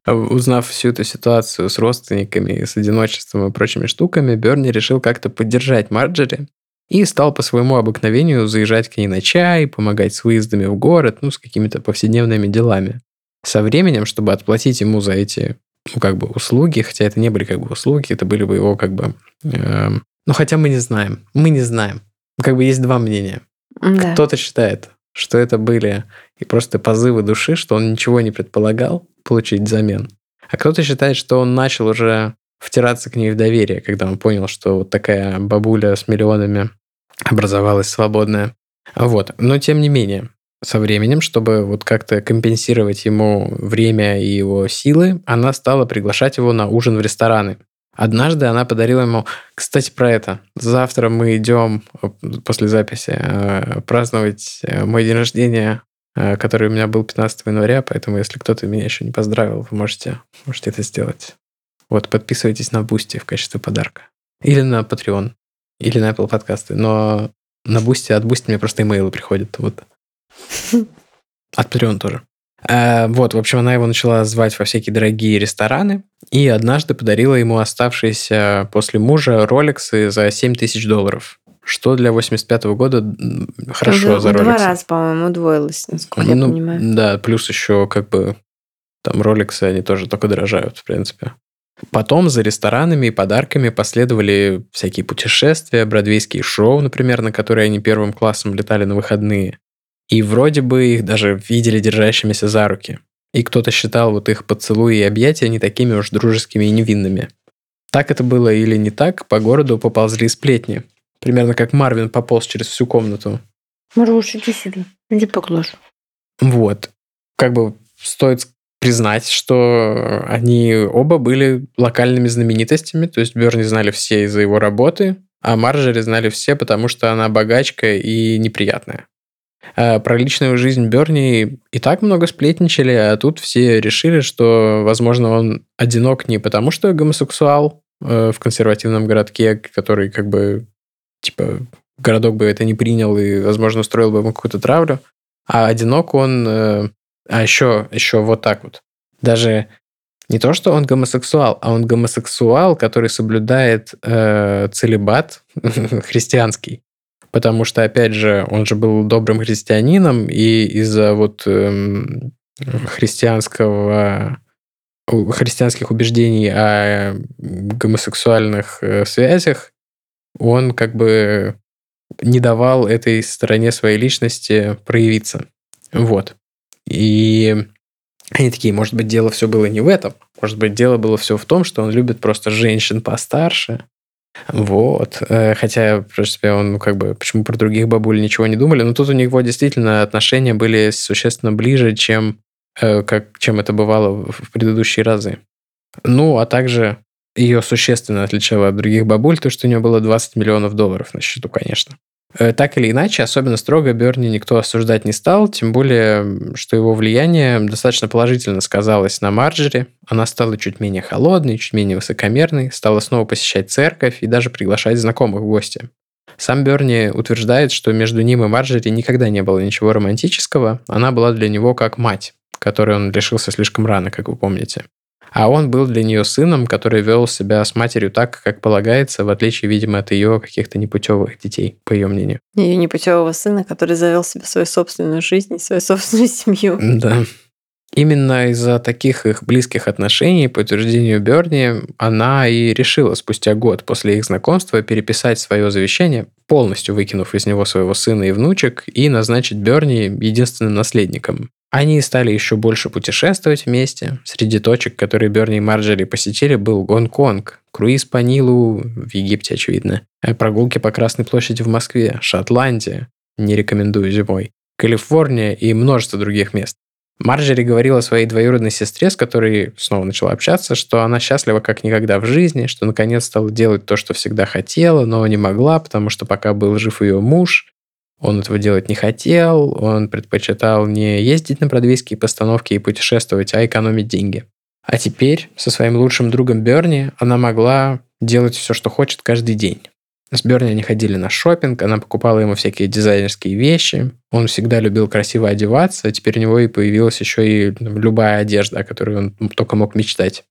узнав всю эту ситуацию с родственниками, с одиночеством и прочими штуками, Берни решил как-то поддержать Марджери и стал по своему обыкновению заезжать к ней на чай, помогать с выездами в город, ну, с какими-то повседневными делами. Со временем, чтобы отплатить ему за эти, ну, как бы, услуги, хотя это не были как бы услуги, это были бы его как бы... эм, ну, хотя мы не знаем. Мы не знаем. Как бы есть два мнения. Да. Кто-то считает, что это были и просто позывы души, что он ничего не предполагал получить взамен. А кто-то считает, что он начал уже втираться к ней в доверие, когда он понял, что вот такая бабуля с миллионами образовалась свободная. Вот. Но тем не менее, со временем, чтобы вот как-то компенсировать ему время и его силы, она стала приглашать его на ужин в рестораны. Однажды она подарила ему... Кстати, про это. Завтра мы идем после записи э, праздновать э, мой день рождения, э, который у меня был 15 января, поэтому если кто-то меня еще не поздравил, вы можете, можете это сделать. Вот, подписывайтесь на Бусти в качестве подарка. Или на Patreon, или на Apple подкасты. Но на Бусти, от Бусти мне просто имейлы приходят. Вот. От Patreon тоже. Э, Вот, в общем, она его начала звать во всякие дорогие рестораны и однажды подарила ему оставшиеся после мужа роликсы за 7 тысяч долларов. Что для 85 года м, хорошо В- за в Два роликсы. раза, по-моему, удвоилось, насколько я Ну, понимаю. Да, плюс еще как бы там роликсы, они тоже только дорожают, в принципе. Потом за ресторанами и подарками последовали всякие путешествия, бродвейские шоу, например, на которые они первым классом летали на выходные. И вроде бы их даже видели держащимися за руки. И кто-то считал вот их поцелуи и объятия не такими уж дружескими и невинными. Так это было или не так, по городу поползли сплетни. Примерно как Марвин пополз через всю комнату. Маруш, иди сюда. Иди поглажу. Вот. Как бы стоит признать, что они оба были локальными знаменитостями, то есть Берни знали все из-за его работы, а Марджери знали все, потому что она богачка и неприятная. А Про личную жизнь Берни и так много сплетничали, а тут все решили, что, возможно, он одинок не потому, что гомосексуал э, в консервативном городке, который как бы, типа, городок бы это не принял и, возможно, устроил бы ему какую-то травлю, а одинок он... э, а еще, еще вот так вот. Даже не то, что он гомосексуал, а он гомосексуал, который соблюдает э, целебат христианский. Потому что, опять же, он же был добрым христианином, и из-за вот эм, христианского христианских убеждений о гомосексуальных э, связях, он как бы не давал этой стороне своей личности проявиться. Вот. И они такие, может быть, дело все было не в этом. Может быть, дело было все в том, что он любит просто женщин постарше. Вот. Э, Хотя, в принципе, он, ну, как бы, почему про других бабуль ничего не думали, но тут у него действительно отношения были существенно ближе, чем, э, как, чем это бывало в предыдущие разы. Ну, а также ее существенно отличало от других бабуль, то, что у нее было 20 миллионов долларов на счету, конечно. Э, Так или иначе, особенно строго Берни никто осуждать не стал, тем более, что его влияние достаточно положительно сказалось на Марджери. Она стала чуть менее холодной, чуть менее высокомерной, стала снова посещать церковь и даже приглашать знакомых в гости. Сам Берни утверждает, что между ним и Марджери никогда не было ничего романтического, она была для него как мать, которой он лишился слишком рано, как вы помните. А он был для нее сыном, который вел себя с матерью так, как полагается, в отличие, видимо, от ее каких-то непутевых детей, по ее мнению. Ее непутевого сына, который завел себе свою собственную жизнь и свою собственную семью. Да. Именно из-за таких их близких отношений, по утверждению Берни, она и решила спустя год после их знакомства переписать свое завещание, полностью выкинув из него своего сына и внучек, и назначить Берни единственным наследником. Они стали еще больше путешествовать вместе. Среди точек, которые Берни и Марджери посетили, был Гонконг, круиз по Нилу в Египте, очевидно, э, прогулки по Красной площади в Москве, Шотландия, не рекомендую зимой, Калифорния и множество других мест. Марджери говорила своей двоюродной сестре, с которой снова начала общаться, что она счастлива как никогда в жизни, что наконец стала делать то, что всегда хотела, но не могла, потому что пока был жив ее муж, он этого делать не хотел, он предпочитал не ездить на бродвейские постановки и путешествовать, а экономить деньги. А теперь со своим лучшим другом Берни она могла делать все, что хочет каждый день. С Берни они ходили на шопинг, она покупала ему всякие дизайнерские вещи. Он всегда любил красиво одеваться, а теперь у него и появилась еще и любая одежда, о которой он только мог мечтать.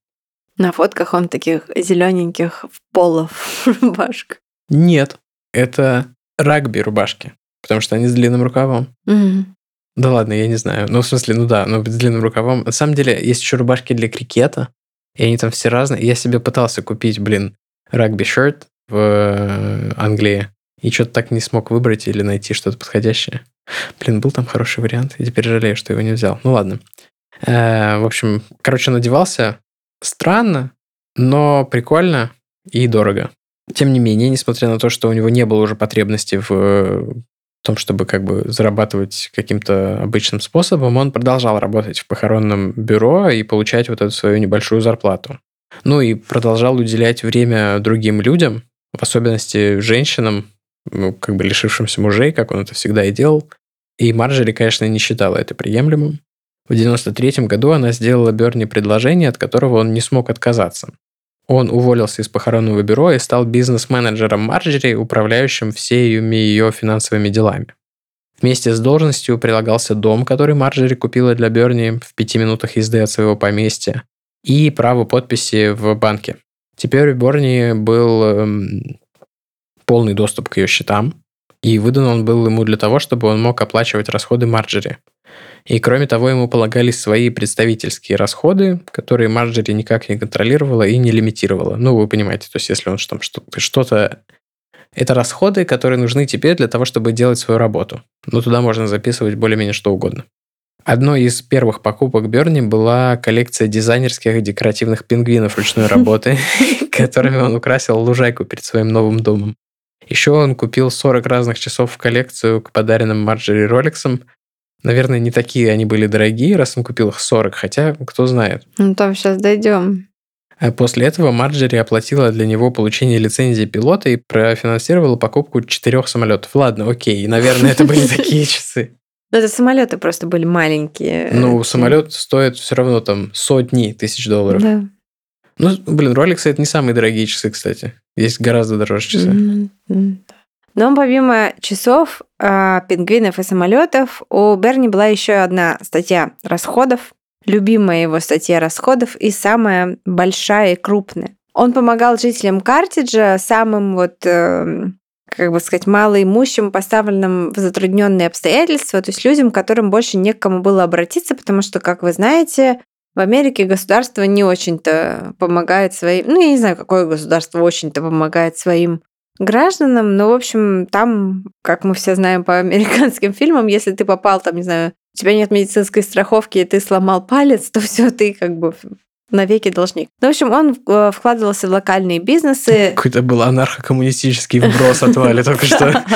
На фотках он таких зелененьких в полов рубашек. Нет, это рагби рубашки, потому что они с длинным рукавом. Мгм. Да ладно, я не знаю. Ну, в смысле, ну да, но с длинным рукавом. На самом деле, есть еще рубашки для крикета, и они там все разные. Я себе пытался купить, блин, рагби-шерт в э, Англии, и что-то так не смог выбрать или найти что-то подходящее. Блин, был там хороший вариант, и теперь жалею, что его не взял. Ну ладно. Э, В общем, короче, надевался странно, но прикольно и дорого. Тем не менее, несмотря на то, что у него не было уже потребности в э, том, чтобы как бы зарабатывать каким-то обычным способом, он продолжал работать в похоронном бюро и получать вот эту свою небольшую зарплату. Ну и продолжал уделять время другим людям, в особенности женщинам, ну, как бы лишившимся мужей, как он это всегда и делал. И Марджери, конечно, не считала это приемлемым. В 93 году она сделала Берни предложение, от которого он не смог отказаться. Он уволился из похоронного бюро и стал бизнес-менеджером Марджери, управляющим всеми ее финансовыми делами. Вместе с должностью прилагался дом, который Марджери купила для Берни в пяти минутах езды от своего поместья, и право подписи в банке. Теперь у Берни был эм, полный доступ к ее счетам, и выдан он был ему для того, чтобы он мог оплачивать расходы Марджери. И кроме того, ему полагались свои представительские расходы, которые Марджери никак не контролировала и не лимитировала. Ну, вы понимаете, то есть если он там что-то... это расходы, которые нужны тебе для того, чтобы делать свою работу. Ну, туда можно записывать более-менее что угодно. Одной из первых покупок Берни была коллекция дизайнерских декоративных пингвинов ручной работы, которыми он украсил лужайку перед своим новым домом. Еще он купил 40 разных часов в коллекцию к подаренным Марджери Роликсам. Наверное, не такие они были дорогие, раз он купил их 40, хотя кто знает. Ну, там сейчас дойдем. А после этого Марджери оплатила для него получение лицензии пилота и профинансировала покупку четырех самолетов. Ладно, окей, наверное, это были такие часы. Ну, это самолеты просто были маленькие. Ну, самолет стоит все равно там сотни тысяч долларов. Да. Ну, блин, Rolex это не самые дорогие часы, кстати. Есть гораздо дороже часы. Да. Но помимо часов, а, пингвинов и самолетов, у Берни была еще одна статья расходов, любимая его статья расходов и самая большая и крупная. Он помогал жителям Картиджа, самым вот, эм, как бы сказать, малоимущим, поставленным в затрудненные обстоятельства, то есть людям, которым больше не к кому было обратиться, потому что, как вы знаете, в Америке государство не очень-то помогает своим... Ну, я не знаю, какое государство очень-то помогает своим гражданам, но, в общем, там, как мы все знаем по американским фильмам, если ты попал там, не знаю, у тебя нет медицинской страховки, и ты сломал палец, то все, ты как бы навеки должник. Ну, в общем, он э, вкладывался в локальные бизнесы. Какой-то был анархо-коммунистический вброс от Вали только что.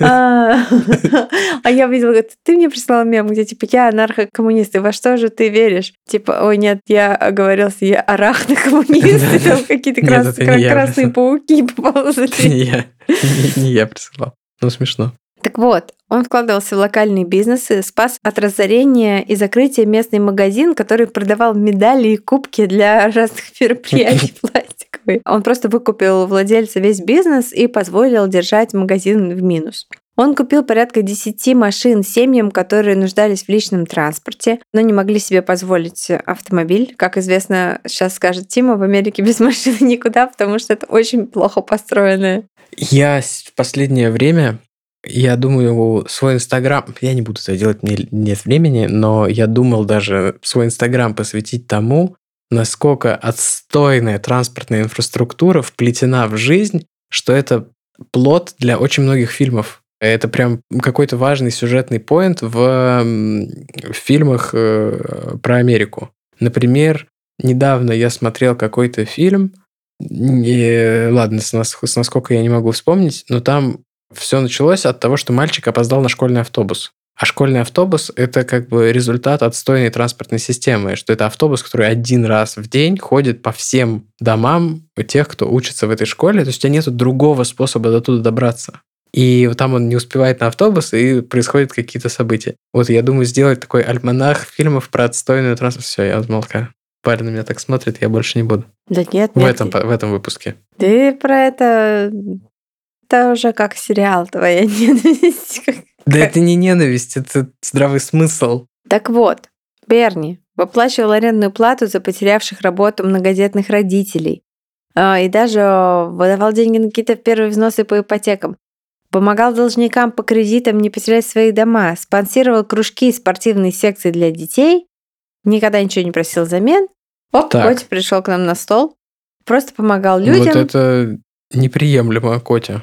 А а я видела, говорит, ты мне прислал мем, где типа я анархо-коммунист, и во что же ты веришь? Типа, ой, нет, я оговорился, я арахно-коммунист, там какие-то красные пауки поползли. Не я. Не я присылал. Ну, смешно. Так вот, он вкладывался в локальные бизнесы, спас от разорения и закрытия местный магазин, который продавал медали и кубки для разных мероприятий пластиковые. Он просто выкупил владельца весь бизнес и позволил держать магазин в минус. Он купил порядка 10 машин семьям, которые нуждались в личном транспорте, но не могли себе позволить автомобиль. Как известно, сейчас скажет Тима, в Америке без машины никуда, потому что это очень плохо построенное. Я в последнее время, я думаю, свой Инстаграм, я не буду это делать, мне нет времени, но я думал даже свой Инстаграм посвятить тому, насколько отстойная транспортная инфраструктура вплетена в жизнь, что это плод для очень многих фильмов. Это прям какой-то важный сюжетный поинт в, в фильмах э, про Америку. Например, недавно я смотрел какой-то фильм, и, ладно, с, нас, с насколько я не могу вспомнить, но там все началось от того, что мальчик опоздал на школьный автобус. А школьный автобус – это как бы результат отстойной транспортной системы, что это автобус, который один раз в день ходит по всем домам тех, кто учится в этой школе. То есть у тебя нет другого способа до туда добраться. И там он не успевает на автобус, и происходят какие-то события. Вот я думаю сделать такой альманах фильмов про отстойную транспорт. Все, я замолкаю. Парень на меня так смотрит, я больше не буду. Да нет, В нет. этом, в этом выпуске. Ты про это... Это уже как сериал твоя ненависть. Да это не ненависть, это здравый смысл. Так вот, Берни выплачивал арендную плату за потерявших работу многодетных родителей. А, И даже выдавал деньги на какие-то первые взносы по ипотекам. Помогал должникам по кредитам не потерять свои дома. Спонсировал кружки и спортивные секции для детей. Никогда ничего не просил взамен. Оп. Котя пришел к нам на стол. Просто помогал людям. Вот это неприемлемо, Котя.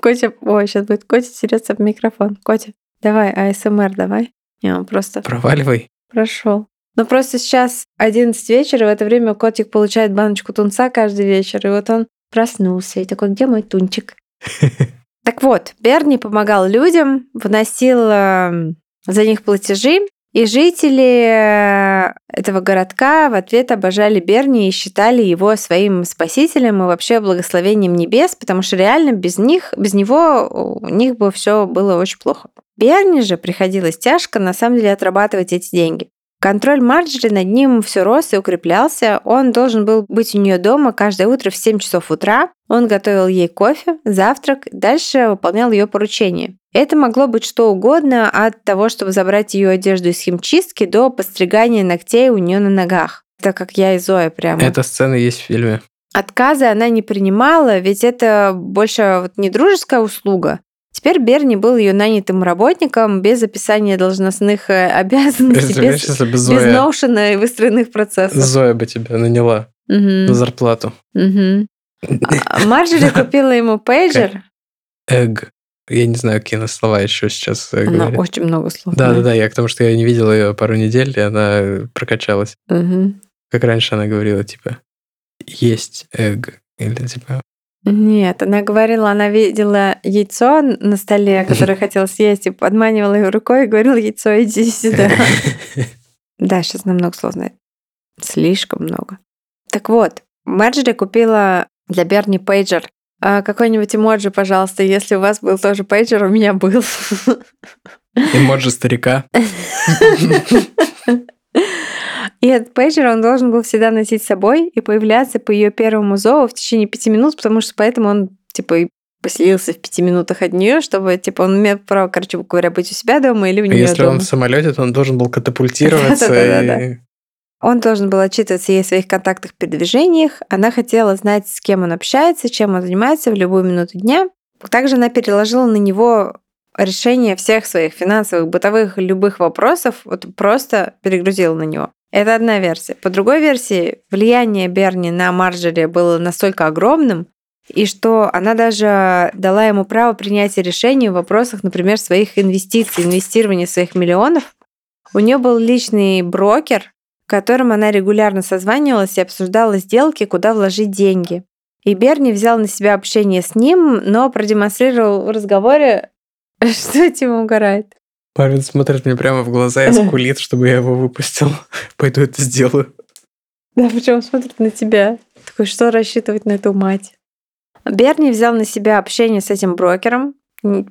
Котя, ой, сейчас будет Котя теряться об микрофон. Котя, давай, АСМР давай. Не, он просто Проваливай. прошел. Ну просто сейчас 11 вечера, в это время котик получает баночку тунца каждый вечер, и вот он проснулся и такой, где мой тунчик? Так вот, Берни помогал людям, вносил э, за них платежи, и жители э, этого городка в ответ обожали Берни и считали его своим спасителем и вообще благословением небес, потому что реально без них, без него у них бы все было очень плохо. Берни же приходилось тяжко на самом деле отрабатывать эти деньги. Контроль Марджери над ним все рос и укреплялся. Он должен был быть у нее дома каждое утро в 7 часов утра. Он готовил ей кофе, завтрак, дальше выполнял ее поручения. Это могло быть что угодно, от того, чтобы забрать ее одежду из химчистки, до постригания ногтей у нее на ногах. Это как я и Зоя прямо. Эта сцена есть в фильме. Отказы она не принимала, ведь это больше вот не дружеская услуга. Теперь Берни был ее нанятым работником без описания должностных э, обязанностей, без, бы без Зоя, и выстроенных процессов. Зоя бы тебя наняла Мгм. на зарплату. Мгм. А Марджери купила ему пейджер. Эг. Я не знаю, какие она слова еще сейчас э, Она говорит. очень много слов. Да, да, да, я к тому, что я не видел ее пару недель, и она прокачалась. Как раньше она говорила, типа, есть эг. Или типа, Нет, она говорила, она видела яйцо на столе, которое хотела съесть, и подманивала его рукой и говорила, яйцо, иди сюда. Да, сейчас намного знает. Слишком много. Так вот, Марджери купила для Берни пейджер. А какой-нибудь эмоджи, пожалуйста, если у вас был тоже пейджер, у меня был. эмоджи старика. И этот пейджер он должен был всегда носить с собой и появляться по ее первому зову в течение пяти минут, потому что поэтому он, типа, поселился в пяти минутах от нее, чтобы, типа, он имел право, короче говоря, быть у себя дома или у А нее если дома. он в самолете, то он должен был катапультироваться. Он должен был отчитываться ей о своих контактах, передвижениях. Она хотела знать, с кем он общается, чем он занимается в любую минуту дня. Также она переложила на него решение всех своих финансовых, бытовых, любых вопросов, вот просто перегрузила на него. Это одна версия. По другой версии, влияние Берни на Марджери было настолько огромным, и что она даже дала ему право принятия решений в вопросах, например, своих инвестиций, инвестирования своих миллионов. У нее был личный брокер, которым она регулярно созванивалась и обсуждала сделки, куда вложить деньги. И Берни взял на себя общение с ним, но продемонстрировал в разговоре, что Тима угорает. Павел смотрит мне прямо в глаза и скулит, чтобы я его выпустил. Пойду это сделаю. Да, причем смотрит на тебя. Такой, что рассчитывать на эту мать? Берни взял на себя общение с этим брокером,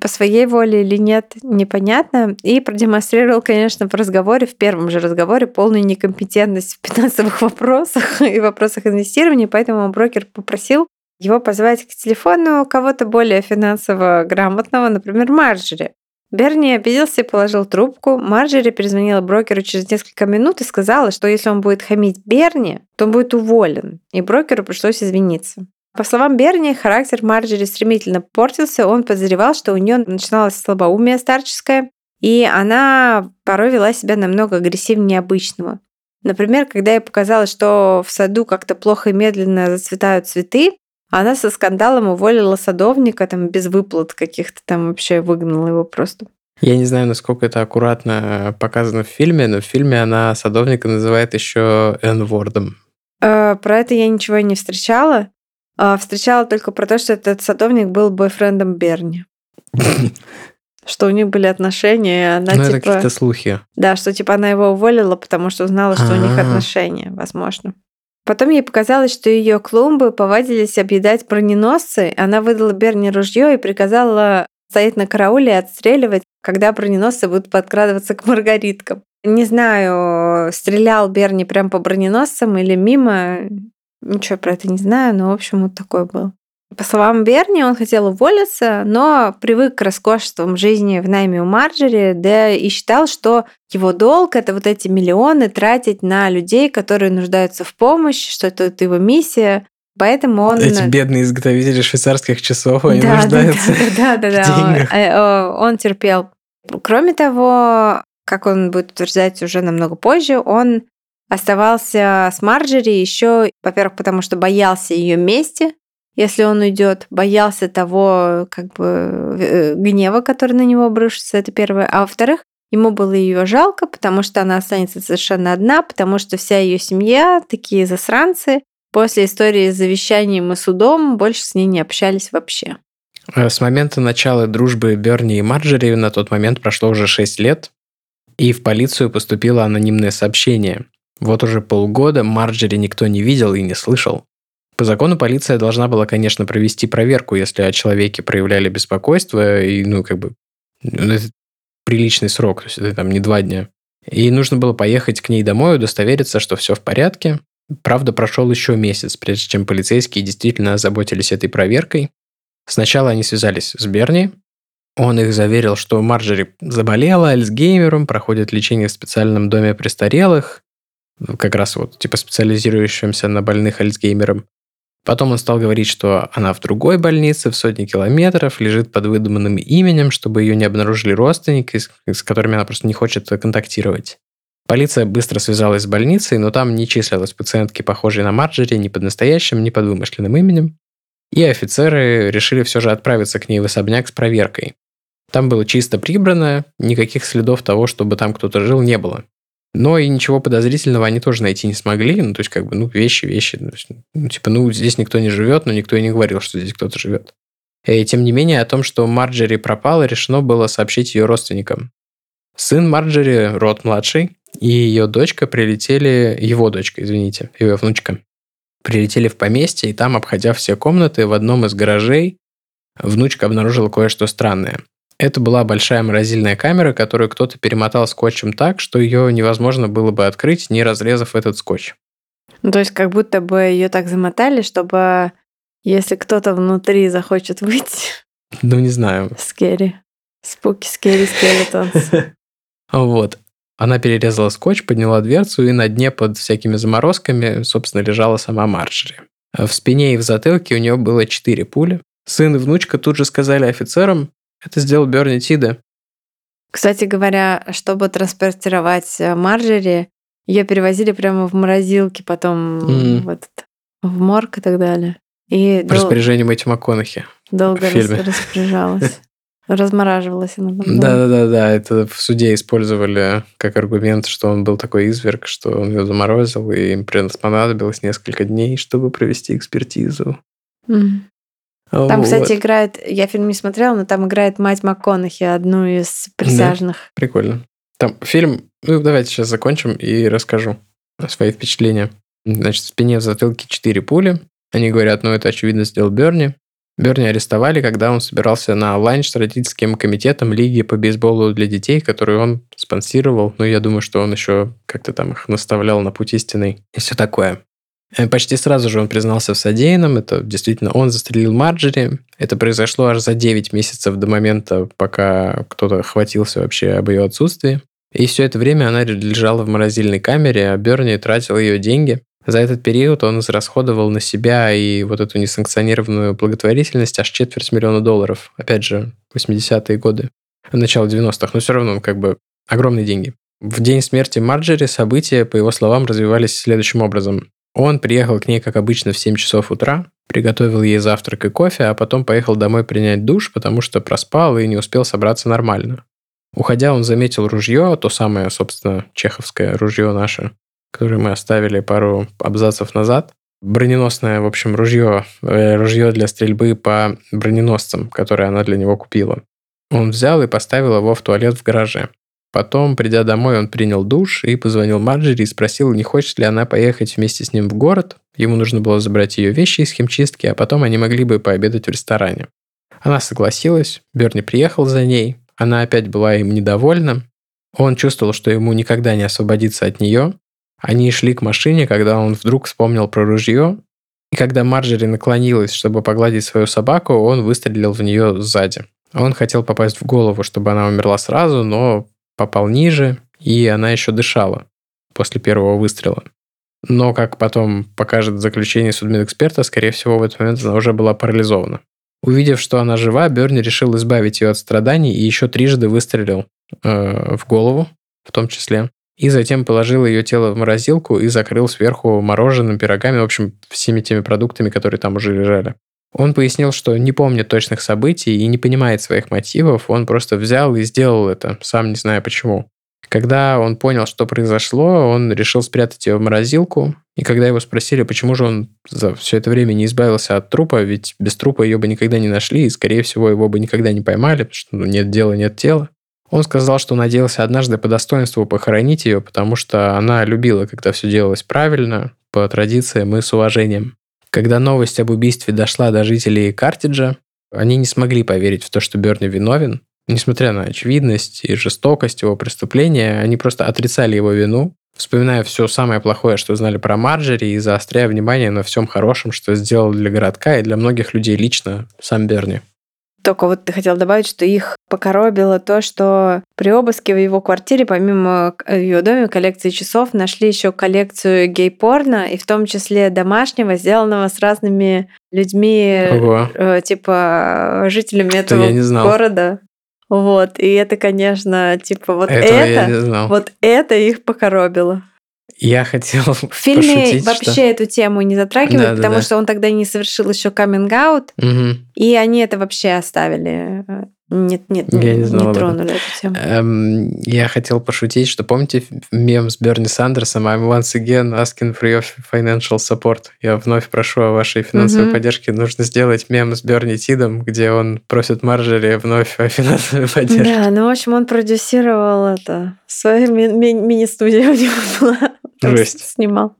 по своей воле или нет, непонятно, и продемонстрировал, конечно, в разговоре, в первом же разговоре, полную некомпетентность в финансовых вопросах и вопросах инвестирования, поэтому брокер попросил его позвать к телефону кого-то более финансово грамотного, например, Марджери. Берни обиделся и положил трубку. Марджери перезвонила брокеру через несколько минут и сказала, что если он будет хамить Берни, то он будет уволен. И брокеру пришлось извиниться. По словам Берни, характер Марджери стремительно портился. Он подозревал, что у нее начиналось слабоумие старческое, и она порой вела себя намного агрессивнее обычного. Например, когда ей показалось, что в саду как-то плохо и медленно зацветают цветы, она со скандалом уволила садовника там без выплат каких-то там вообще выгнала его просто. Я не знаю, насколько это аккуратно показано в фильме, но в фильме она садовника называет еще N-вордом. Э, про это я ничего не встречала. Э, встречала только про то, что этот садовник был бойфрендом Берни. Что у них были отношения, и она Ну, типа... это какие-то слухи. Да, что типа она его уволила, потому что узнала, что у них А. отношения, возможно. Потом ей показалось, что ее клумбы повадились объедать броненосцы. Она выдала Берни ружье и приказала стоять на карауле и отстреливать, когда броненосцы будут подкрадываться к маргариткам. Не знаю, стрелял Берни прям по броненосцам или мимо. Ничего про это не знаю, но, в общем, вот такой был. По словам Берни, он хотел уволиться, но привык к роскошествам жизни в найме у Марджери, да и считал, что его долг — это вот эти миллионы тратить на людей, которые нуждаются в помощи, что это вот его миссия. Поэтому он... Эти бедные изготовители швейцарских часов, они Да, да, нуждаются. Да, да, да. в Он, деньгах. э, э, он терпел. Кроме того, как он будет утверждать уже намного позже, он оставался с Марджери еще, во-первых, потому что боялся ее мести, если он уйдет, боялся того как бы э, гнева, который на него обрушится, это первое. А во-вторых, ему было ее жалко, потому что она останется совершенно одна, потому что вся ее семья такие засранцы. После истории с завещанием и судом больше с ней не общались вообще. Э, С момента начала дружбы Берни и Марджери на тот момент прошло уже 6 лет, и в полицию поступило анонимное сообщение. Вот уже полгода Марджери никто не видел и не слышал. По закону полиция должна была, конечно, провести проверку, если о человеке проявляли беспокойство, и, ну, как бы, ну, это приличный срок, то есть это там не два дня. И нужно было поехать к ней домой, удостовериться, что все в порядке. Правда, прошел еще месяц, прежде чем полицейские действительно озаботились этой проверкой. Сначала они связались с Берни. Он их заверил, что Марджери заболела Альцгеймером, проходит лечение в специальном доме престарелых, как раз вот типа специализирующимся на больных Альцгеймером. Потом он стал говорить, что она в другой больнице в сотни километров, лежит под выдуманным именем, чтобы ее не обнаружили родственники, с, которыми она просто не хочет контактировать. Полиция быстро связалась с больницей, но там не числилось пациентки, похожей на Марджери, ни под настоящим, ни под вымышленным именем. И офицеры решили все же отправиться к ней в особняк с проверкой. Там было чисто прибрано, никаких следов того, чтобы там кто-то жил, не было. Но и ничего подозрительного они тоже найти не смогли. Ну, то есть, как бы, ну, вещи, вещи. Ну, типа, ну, здесь никто не живет, но никто и не говорил, что здесь кто-то живет. И тем не менее, о том, что Марджери пропала, решено было сообщить ее родственникам. Сын Марджери, Рот младший, и ее дочка прилетели, его дочка, извините, ее внучка, прилетели в поместье, и там, обходя все комнаты, в одном из гаражей внучка обнаружила кое-что странное. Это была большая морозильная камера, которую кто-то перемотал скотчем так, что ее невозможно было бы открыть, не разрезав этот скотч. Ну, то есть как будто бы ее так замотали, чтобы если кто-то внутри захочет выйти, Ну, не знаю. скери. Спуки, скери, скелетонс. Вот. Она перерезала скотч, подняла дверцу, и на дне под всякими заморозками, собственно, лежала сама Марджери. В спине и в затылке у нее было четыре пули. Сын и внучка тут же сказали офицерам, это сделал Берни Тида. Кстати говоря, чтобы транспортировать э, Марджери, ее перевозили прямо в морозилке, потом Мгм. в, этот, в морг и так далее. И По дол- распоряжению Мэтью МакКонахи. долго рас- распоряжалась. Размораживалась она. Да-да-да, это в суде использовали как аргумент, что он был такой изверг, что он ее заморозил, и им понадобилось несколько дней, чтобы провести экспертизу. Мгм. Там, Вот. кстати, играет, я фильм не смотрела, но там играет мать МакКонахи, одну из присяжных. Прикольно. Там фильм... Ну, давайте сейчас закончим и расскажу свои впечатления. Значит, в спине в затылке четыре пули. Они говорят, ну, это, очевидно, сделал Берни. Берни арестовали, когда он собирался на ланч с родительским комитетом Лиги по бейсболу для детей, который он спонсировал. Ну, я думаю, что он еще как-то там их наставлял на путь истинный и все такое. Э, почти сразу же он признался в содеянном. Это действительно он застрелил Марджери. Это произошло аж за 9 месяцев до момента, пока кто-то хватился вообще об ее отсутствии. И все это время она лежала в морозильной камере, а Берни тратил ее деньги. За этот период он израсходовал на себя и вот эту несанкционированную благотворительность аж четверть миллиона долларов. Опять же, 80-е годы, начало 90-х, но все равно как бы огромные деньги. В день смерти Марджери события, по его словам, развивались следующим образом. Он приехал к ней, как обычно, в 7 часов утра, приготовил ей завтрак и кофе, а потом поехал домой принять душ, потому что проспал и не успел собраться нормально. Уходя, он заметил ружье, то самое, собственно, чеховское ружье наше, которое мы оставили пару абзацев назад. Броненосное, в общем, ружье, э, ружье для стрельбы по броненосцам, которое она для него купила. Он взял и поставил его в туалет в гараже. Потом, придя домой, он принял душ и позвонил Марджери и спросил, не хочет ли она поехать вместе с ним в город. Ему нужно было забрать ее вещи из химчистки, а потом они могли бы пообедать в ресторане. Она согласилась, Берни приехал за ней, она опять была им недовольна. Он чувствовал, что ему никогда не освободиться от нее. Они шли к машине, когда он вдруг вспомнил про ружье. И когда Марджери наклонилась, чтобы погладить свою собаку, он выстрелил в нее сзади. Он хотел попасть в голову, чтобы она умерла сразу, но попал ниже, и она еще дышала после первого выстрела. Но, как потом покажет заключение судмедэксперта, скорее всего, в этот момент она уже была парализована. Увидев, что она жива, Берни решил избавить ее от страданий и еще трижды выстрелил э, в голову, в том числе. И затем положил ее тело в морозилку и закрыл сверху мороженым, пирогами, в общем, всеми теми продуктами, которые там уже лежали. Он пояснил, что не помнит точных событий и не понимает своих мотивов, он просто взял и сделал это, сам не зная почему. Когда он понял, что произошло, он решил спрятать ее в морозилку, и когда его спросили, почему же он за все это время не избавился от трупа, ведь без трупа ее бы никогда не нашли, и, скорее всего, его бы никогда не поймали, потому что ну, нет дела, нет тела. Он сказал, что надеялся однажды по достоинству похоронить ее, потому что она любила, когда все делалось правильно, по традициям и с уважением. Когда новость об убийстве дошла до жителей Картиджа, они не смогли поверить в то, что Берни виновен. Несмотря на очевидность и жестокость его преступления, они просто отрицали его вину, вспоминая все самое плохое, что знали про Марджери, и заостряя внимание на всем хорошем, что сделал для городка и для многих людей лично сам Берни. Только вот ты хотел добавить, что их покоробило то, что при обыске в его квартире, помимо в ее доме коллекции часов, нашли еще коллекцию гей-порно, и в том числе домашнего, сделанного с разными людьми, Ого. э, типа жителями этого я не знал. города. Вот, и это, конечно, типа вот Этого это, вот это их покоробило. Я хотел В фильме пошутить, вообще что... эту тему не затрагивают, Да-да-да. потому что он тогда не совершил еще каминг-аут, Мгм. и они это вообще оставили. Нет, нет, Я не, не знал этом. тронули эту тему. Эм, я хотел пошутить, что помните мем с Берни Сандерсом I'm once again asking for your financial support. Я вновь прошу о вашей финансовой Мгм. поддержке. Нужно сделать мем с Берни Тидом, где он просит Марджери вновь о финансовой поддержке. Да, ну, в общем, он продюсировал это. Свою ми- ми- мини-студия у него была. Жесть. Снимал.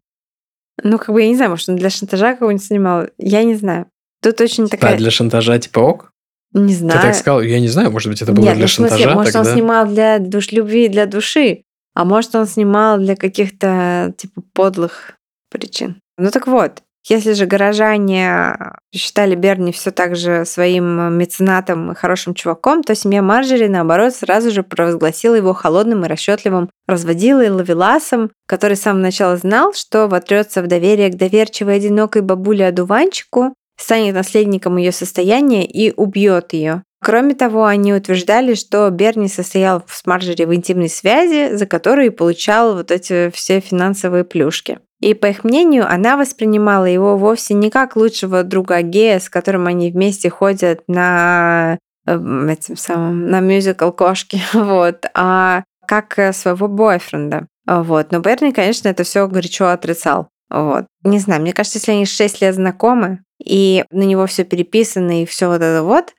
Ну, как бы, я не знаю, может, он для шантажа кого-нибудь снимал. Я не знаю. Тут очень А такая... для шантажа типа ок? Не Ты знаю. так сказал, я не знаю, может быть, это было Нет, для ну, в смысле, шантажа может, тогда. он снимал для душ любви, для души, а может, он снимал для каких-то, типа, подлых причин. Ну так вот, если же горожане считали Берни все так же своим меценатом и хорошим чуваком, то семья Марджери, наоборот, сразу же провозгласила его холодным и расчетливым разводилой ловеласом, который с самого начала знал, что вотрется в доверие к доверчивой одинокой бабуле-одуванчику, станет наследником ее состояния и убьет ее. Кроме того, они утверждали, что Берни состоял с Марджери в интимной связи, за которую получал вот эти все финансовые плюшки. И, по их мнению, она воспринимала его вовсе не как лучшего друга гея, с которым они вместе ходят на эм, этим самым, на мюзикл «Кошки», вот, а как э, своего бойфренда. Вот. Но Берни, конечно, это все горячо отрицал. Вот. Не знаю, мне кажется, если они 6 лет знакомы, и на него все переписано, и все вот это вот,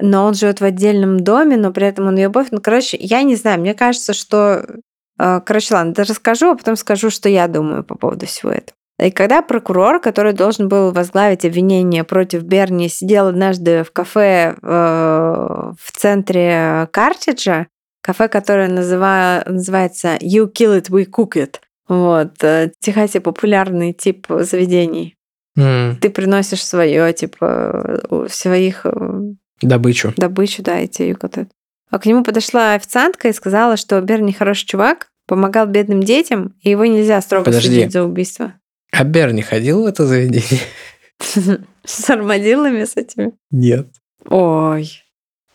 но он живет в отдельном доме, но при этом он ее бойфренд. Ну, короче, я не знаю, мне кажется, что... э, Короче, ладно, да расскажу, а потом скажу, что я думаю по поводу всего этого. И когда прокурор, который должен был возглавить обвинение против Берни, сидел однажды в кафе э, в центре Картиджа, кафе, которое называ- называется You Kill It, We Cook It, Вот. э, Техасе популярный тип заведений. Ты приносишь свое, типа, своих э, Добычу. добычу, да, и тебе вот это. А к нему подошла официантка и сказала, что Берни хороший чувак, помогал бедным детям, и его нельзя строго Подожди. судить за убийство. А Берни ходил в это заведение? С армадиллами с этими. Нет. Ой.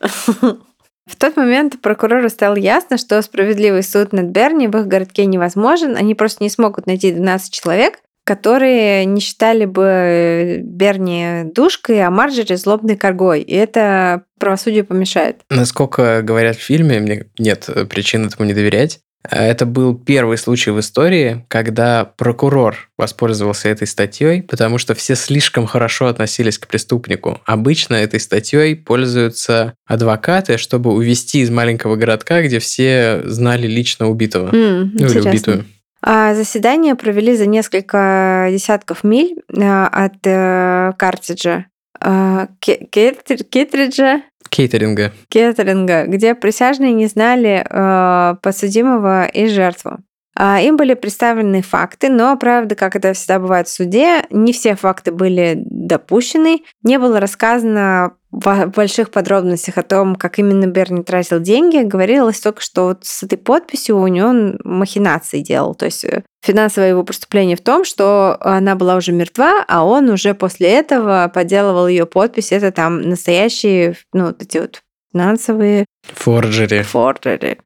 В тот момент прокурору стало ясно, что справедливый суд над Берни в их городке невозможен. Они просто не смогут найти 12 человек, которые не считали бы Берни душкой, а Марджери злобной коргой. И это правосудию помешает. Насколько говорят в фильме, мне нет причин этому не доверять. а Это был первый случай в истории, когда прокурор воспользовался этой статьей, потому что все слишком хорошо относились к преступнику. Обычно этой статьей пользуются адвокаты, чтобы увести из маленького городка, где все знали лично убитого. Ну, или интересно. убитую. А Заседание провели за несколько десятков миль а, от э, Картриджа. Кетр- Кетриджа, Кейтеринга. Кеттеринга, где присяжные не знали э, подсудимого и жертву. А, Им были представлены факты, но, правда, как это всегда бывает в суде, не все факты были допущены. Не было рассказано в больших подробностях о том, как именно Берни тратил деньги. Говорилось только, что вот с этой подписью у него махинации делал. То есть э, финансовое его преступление в том, что она была уже мертва, а он уже после этого подделывал ее подпись. Это там настоящие, ну, вот эти вот финансовые Форджери. форджери.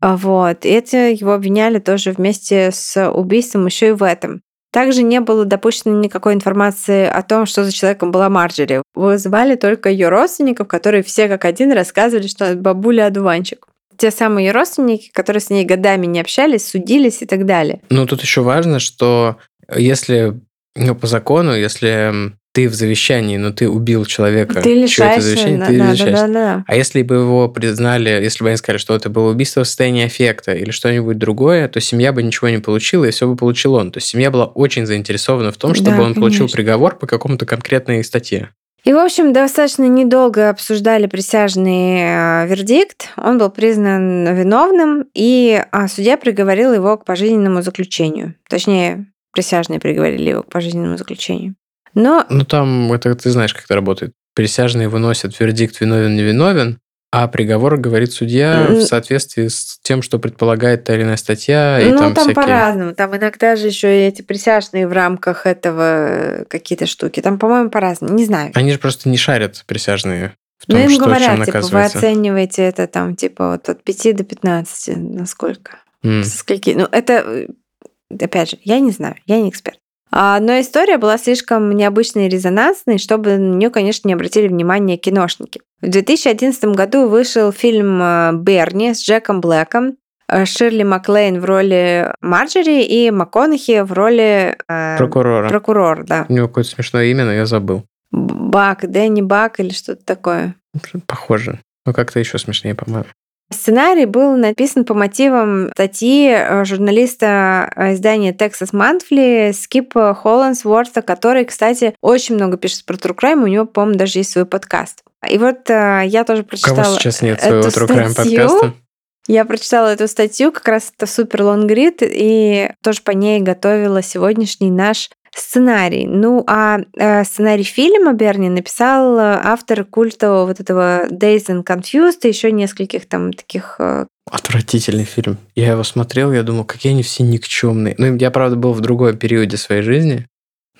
А Вот. И это его обвиняли тоже вместе с убийством еще и в этом. Также не было допущено никакой информации о том, что за человеком была Марджери. Вызывали только ее родственников, которые все как один рассказывали, что это бабуля-одуванчик. Те самые ее родственники, которые с ней годами не общались, судились и так далее. Ну, тут еще важно, что если, ну, по закону, если ты в завещании, но ты убил человека, Ты лишаешься... завещание, да, ты да, лишаешься. да, да. А если бы его признали, если бы они сказали, что это было убийство в состоянии аффекта или что-нибудь другое, то семья бы ничего не получила, и все бы получил он. То есть семья была очень заинтересована в том, чтобы Да, он получил конечно. приговор по какому-то конкретной статье. И, в общем, достаточно недолго обсуждали присяжный э, вердикт. Он был признан виновным, и а, судья приговорил его к пожизненному заключению. Точнее, присяжные приговорили его к пожизненному заключению. Но Ну, там, это ты знаешь, как это работает. Присяжные выносят вердикт виновен, а приговор говорит судья в М. соответствии с тем, что предполагает та или иная статья, и ну, там, там, всякие... по-разному. Там иногда же еще и эти присяжные в рамках этого э, какие-то штуки. Там, по-моему, по-разному. Не знаю. Они же просто не шарят присяжные в том, им что, говорят, типа, вы оцениваете это там, типа, вот от 5 до 15, насколько. Со скольки? Ну, это, э, опять же, я не знаю, я не эксперт. А, Но история была слишком необычной и резонансной, чтобы на нее, конечно, не обратили внимания киношники. В 2011 году вышел фильм э, «Берни» с Джеком Блэком, э, Ширли Маклейн в роли Марджери и МакКонахи в роли э, Прокурора. прокурора, да. У него какое-то смешное имя, но я забыл. Бак, Дэнни Бак или что-то такое. Похоже. Ну, как-то еще смешнее, по-моему. Сценарий был написан по мотивам статьи э, журналиста э, издания Texas Monthly Скипа Холландсворта, который, кстати, очень много пишет про True Crime, у него, по-моему, даже есть свой подкаст. И вот э, я тоже У прочитала кого сейчас нет своего True Crime подкаста? Я прочитала эту статью, как раз это супер лонгрид, и тоже по ней готовила сегодняшний наш сценарий. Ну, а э, сценарий фильма Берни написал э, автор культа вот этого Days and Confused и еще нескольких там таких э, Отвратительный фильм. Я его смотрел, я думал, какие они все никчемные. Ну, я, правда, был в другом периоде своей жизни,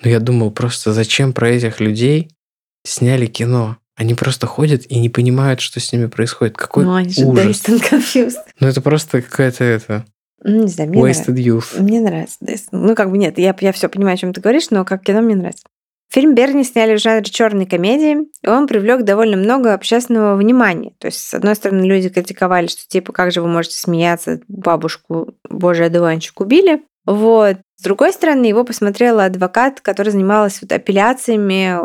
но я думал просто, зачем про этих людей сняли кино? Они просто ходят и не понимают, что с ними происходит. Какой ну, они же ужас. Confused. Ну, это просто какая-то это... Ну, не знаю, мне нравится. Wasted youth. Мне нравится. Ну, как бы нет, я, я все понимаю, о чем ты говоришь, но как кино мне нравится. Фильм Берни сняли в жанре черной комедии, и он привлек довольно много общественного внимания. То есть, с одной стороны, люди критиковали, что типа, как же вы можете смеяться, бабушку, божий одуванчик убили. Вот. С другой стороны, его посмотрела адвокат, которая занималась вот апелляциями,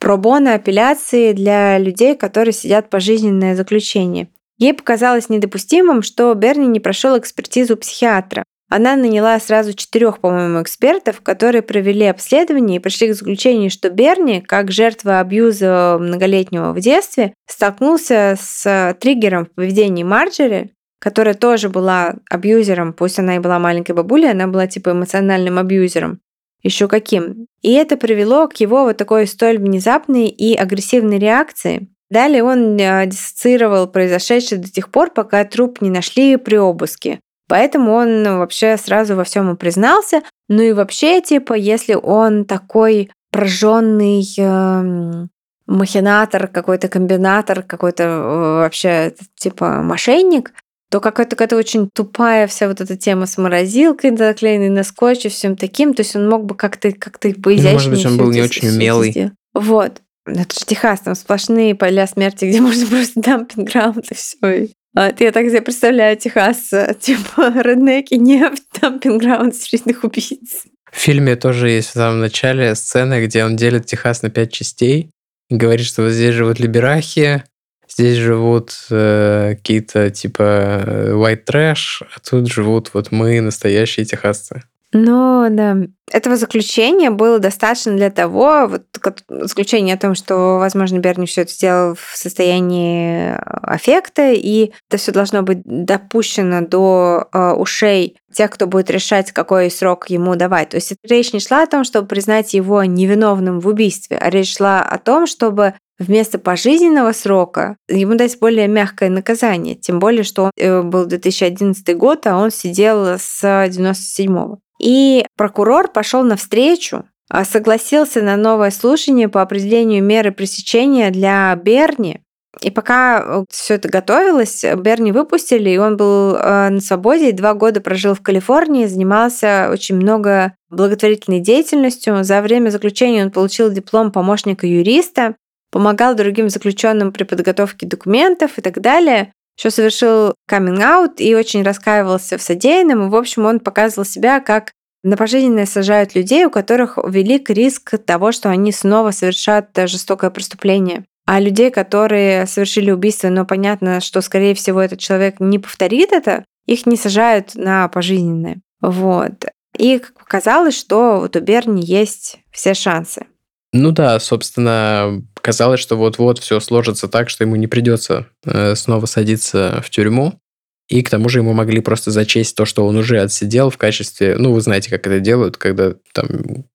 пробона апелляции для людей, которые сидят пожизненное заключение. Ей показалось недопустимым, что Берни не прошел экспертизу психиатра. Она наняла сразу четырех, по-моему, экспертов, которые провели обследование и пришли к заключению, что Берни, как жертва абьюза многолетнего в детстве, столкнулся с триггером в поведении Марджери, которая тоже была абьюзером, пусть она и была маленькой бабулей, она была типа эмоциональным абьюзером. Еще каким. И это привело к его вот такой столь внезапной и агрессивной реакции. Далее он э, диссоциировал произошедшее до тех пор, пока труп не нашли при обыске. Поэтому он вообще сразу во всем и признался. Ну и вообще, типа, если он такой прожженный э, махинатор, какой-то комбинатор, какой-то э, вообще типа мошенник, то какая-то какая очень тупая вся вот эта тема с морозилкой заклеенной на скотче, всем таким. То есть он мог бы как-то как-то поизящнее. Ну, может быть, он был не очень умелый. Вот. Это же Техас, там сплошные поля смерти, где можно просто дампинг граунд и все. Вот, я так себе представляю Техас, э, типа реднеки, нефть, дампинг граунд серийных убийц. В фильме тоже есть в самом начале сцена, где он делит Техас на пять частей и говорит, что вот здесь живут либерахи, здесь живут э, какие-то типа э, white trash, а тут живут вот мы, настоящие техасцы. Ну, да. Этого заключения было достаточно для того, вот заключение о том, что, возможно, Берни все это сделал в состоянии э, аффекта, и это все должно быть допущено до э, ушей тех, кто будет решать, какой срок ему давать. То есть речь не шла о том, чтобы признать его невиновным в убийстве, а речь шла о том, чтобы вместо пожизненного срока ему дать более мягкое наказание. Тем более, что э, был 2011 год, а он сидел с 97 -го. И прокурор пошел навстречу, а, согласился на новое слушание по определению меры пресечения для Берни. И пока э, все это готовилось, Берни выпустили, и он был э, на свободе, два года прожил в Калифорнии, занимался очень много благотворительной деятельностью. За время заключения он получил диплом помощника юриста, помогал другим заключенным при подготовке документов и так далее еще совершил каминг-аут и очень раскаивался в содеянном. И, в общем, он показывал себя как на пожизненное сажают людей, у которых велик риск того, что они снова совершат жестокое преступление. А людей, которые совершили убийство, но понятно, что, скорее всего, этот человек не повторит это, их не сажают на пожизненное. Вот. И показалось, что вот у Берни есть все шансы. Ну да, собственно, казалось, что вот-вот все сложится так, что ему не придется э, снова садиться в тюрьму. И к тому же ему могли просто зачесть то, что он уже отсидел в качестве... Ну, вы знаете, как это делают, когда там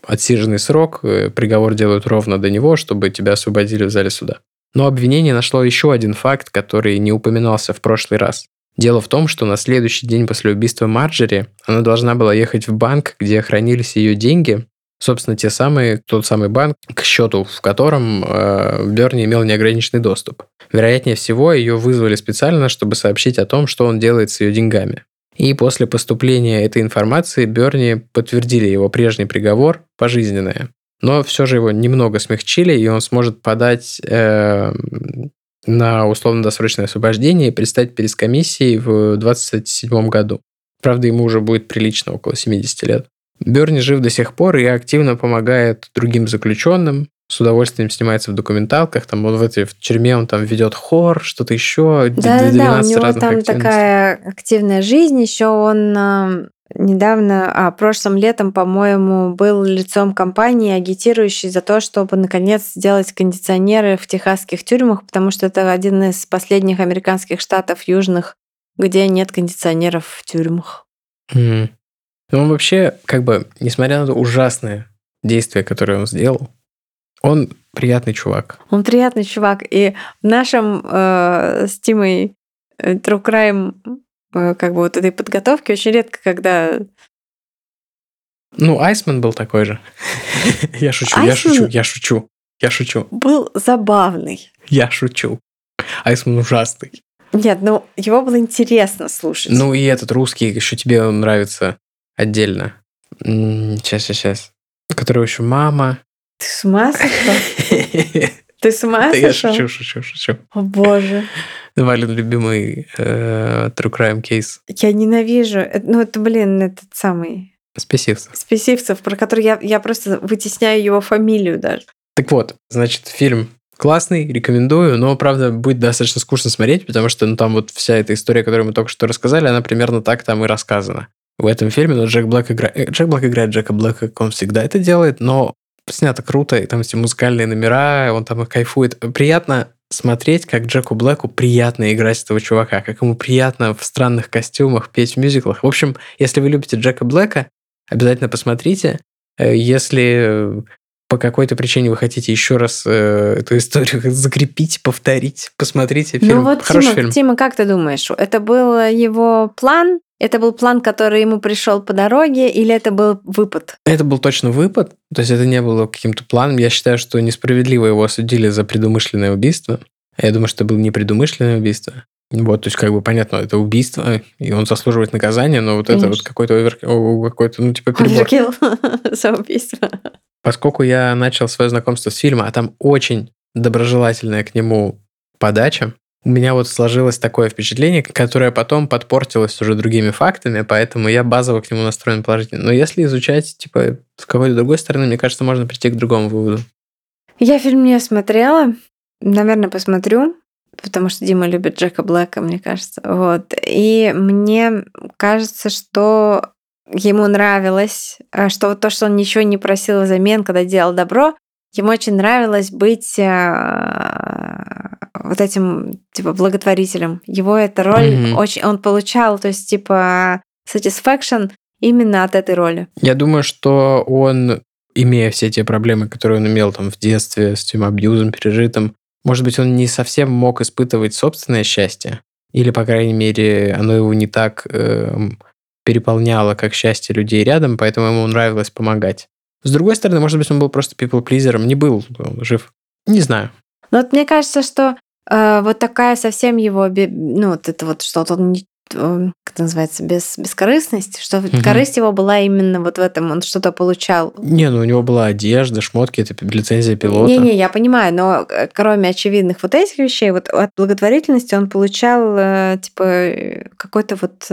отсиженный срок, э, приговор делают ровно до него, чтобы тебя освободили в зале суда. Но обвинение нашло еще один факт, который не упоминался в прошлый раз. Дело в том, что на следующий день после убийства Марджери она должна была ехать в банк, где хранились ее деньги, собственно, те самые, тот самый банк, к счету в котором э, Берни имел неограниченный доступ. Вероятнее всего, ее вызвали специально, чтобы сообщить о том, что он делает с ее деньгами. И после поступления этой информации Берни подтвердили его прежний приговор пожизненное. Но все же его немного смягчили, и он сможет подать э, на условно-досрочное освобождение и предстать перед комиссией в 2027 году. Правда, ему уже будет прилично около 70 лет. Берни жив до сих пор и активно помогает другим заключенным, с удовольствием снимается в документалках, там он в этой в тюрьме он там ведет хор, что-то еще, да, да, да, у него там такая активная жизнь, еще он э, недавно, а прошлым летом, по-моему, был лицом компании, агитирующей за то, чтобы наконец сделать кондиционеры в техасских тюрьмах, потому что это один из последних американских штатов южных, где нет кондиционеров в тюрьмах. Mm. Но он вообще, как бы, несмотря на ужасные действия, которые он сделал, он приятный чувак. Он приятный чувак. И в нашем э, с Тимой э, True Crime э, как бы вот этой подготовке очень редко, когда... Ну, Айсман был такой же. Я шучу, я шучу, я шучу, я шучу. Был забавный. Я шучу. Айсман ужасный. Нет, ну его было интересно слушать. Ну и этот русский, еще тебе нравится отдельно. Сейчас, сейчас, сейчас. Которого еще мама. Ты с ума сошел? Ты с ума сошел? Я шучу, шучу, шучу. О боже. Валин любимый э, True Crime кейс. Я ненавижу. Э, ну, это, блин, этот самый... Спесивцев. Спесивцев, про который я, я просто вытесняю его фамилию даже. Так вот, значит, фильм классный, рекомендую, но, правда, будет достаточно скучно смотреть, потому что ну, там вот вся эта история, которую мы только что рассказали, она примерно так там и рассказана в этом фильме, но Джек Блэк играет... Э, Джек Блэк играет Джека Блэка, как он всегда это делает, но снято круто, и там эти музыкальные номера, он там их кайфует. Приятно смотреть, как Джеку Блэку приятно играть этого чувака, как ему приятно в странных костюмах петь в мюзиклах. В общем, если вы любите Джека Блэка, обязательно посмотрите. Э, если по какой-то причине вы хотите еще раз э, эту историю закрепить, повторить, посмотрите фильм. Ну вот, Хороший Тима, фильм. Тима, как ты думаешь, это был его план? Это был план, который ему пришел по дороге, или это был выпад? Это был точно выпад, то есть это не было каким-то планом. Я считаю, что несправедливо его осудили за предумышленное убийство. Я думаю, что это было непредумышленное убийство. Вот, то есть, как бы понятно, это убийство, и он заслуживает наказания, но вот Конечно. это вот какой-то овер... какой-то, ну, типа перебор. Оверкилл за убийство. Поскольку я начал свое знакомство с фильма, а там очень доброжелательная к нему подача, у меня вот сложилось такое впечатление, которое потом подпортилось уже другими фактами, поэтому я базово к нему настроен положительно. Но если изучать, типа, с какой-то другой стороны, мне кажется, можно прийти к другому выводу. Я фильм не смотрела. Наверное, посмотрю, потому что Дима любит Джека Блэка, мне кажется. Вот. И мне кажется, что ему нравилось, э, что то, что он ничего не просил взамен, когда делал добро, ему очень нравилось быть э, вот этим, типа, благотворителем. Его эта роль Мгм. очень... Он получал, то есть, типа, satisfaction именно от этой роли. Я думаю, что он, имея все те проблемы, которые он имел там в детстве, с тем абьюзом пережитым, может быть, он не совсем мог испытывать собственное счастье, или, по крайней мере, оно его не так эм, переполняло, как счастье людей рядом, поэтому ему нравилось помогать. С другой стороны, может быть, он был просто people-плизером, не был жив. Не знаю. Но вот мне кажется, что э, вот такая совсем его, ну, вот это вот что-то, он как это называется, без, бескорыстность, что Мгм. корысть его была именно вот в этом, он что-то получал. Не, ну у него была одежда, шмотки, это лицензия пилота. Не-не, я понимаю, но э, кроме очевидных вот этих вещей, вот от благотворительности он получал, э, типа, э, какой-то вот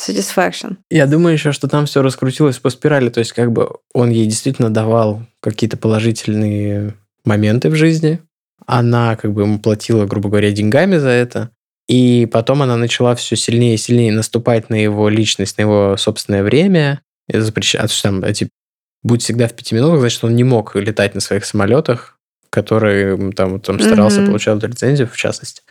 satisfaction. Я думаю еще, что там все раскрутилось по спирали, то есть как бы он ей действительно давал какие-то положительные моменты в жизни, она как бы ему платила, грубо говоря, деньгами за это, и потом она начала все сильнее и сильнее наступать на его личность, на его собственное время, запрещать, там эти «будь всегда в пяти минутах», значит, он не мог летать на своих самолетах, которые м, там, там старался, Мгм. получал эту лицензию, в частности.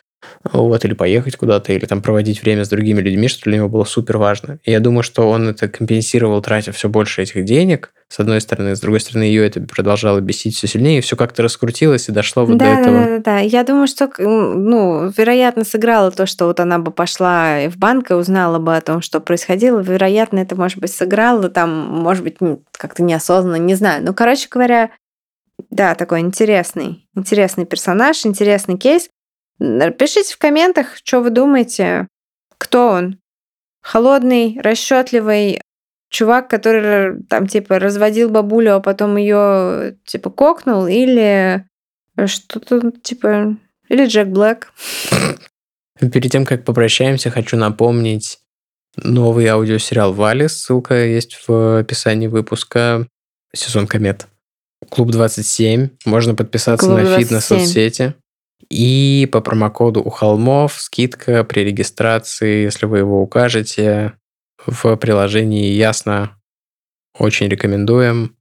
Вот, или поехать куда-то, или там проводить время с другими людьми, что для него было супер важно. И я думаю, что он это компенсировал, тратя все больше этих денег, с одной стороны, с другой стороны, ее это продолжало бесить все сильнее, и все как-то раскрутилось и дошло вот до да, этого. да, да, да. Я думаю, что, ну, вероятно, сыграло то, что вот она бы пошла в банк и узнала бы о том, что происходило. Вероятно, это, может быть, сыграло там, может быть, как-то неосознанно, не знаю. Ну, короче говоря, да, такой интересный, интересный персонаж, интересный кейс. Пишите в комментах, что вы думаете, кто он. Холодный, расчетливый чувак, который там типа разводил бабулю, а потом ее типа кокнул, или что-то типа... Или Джек Блэк. Перед тем, как попрощаемся, хочу напомнить новый аудиосериал «Валис». Ссылка есть в описании выпуска. Сезон комет. Клуб 27. Можно подписаться Клуб на фид на 27. соцсети. И по промокоду у холмов скидка при регистрации, если вы его укажете в приложении Ясно. Очень рекомендуем.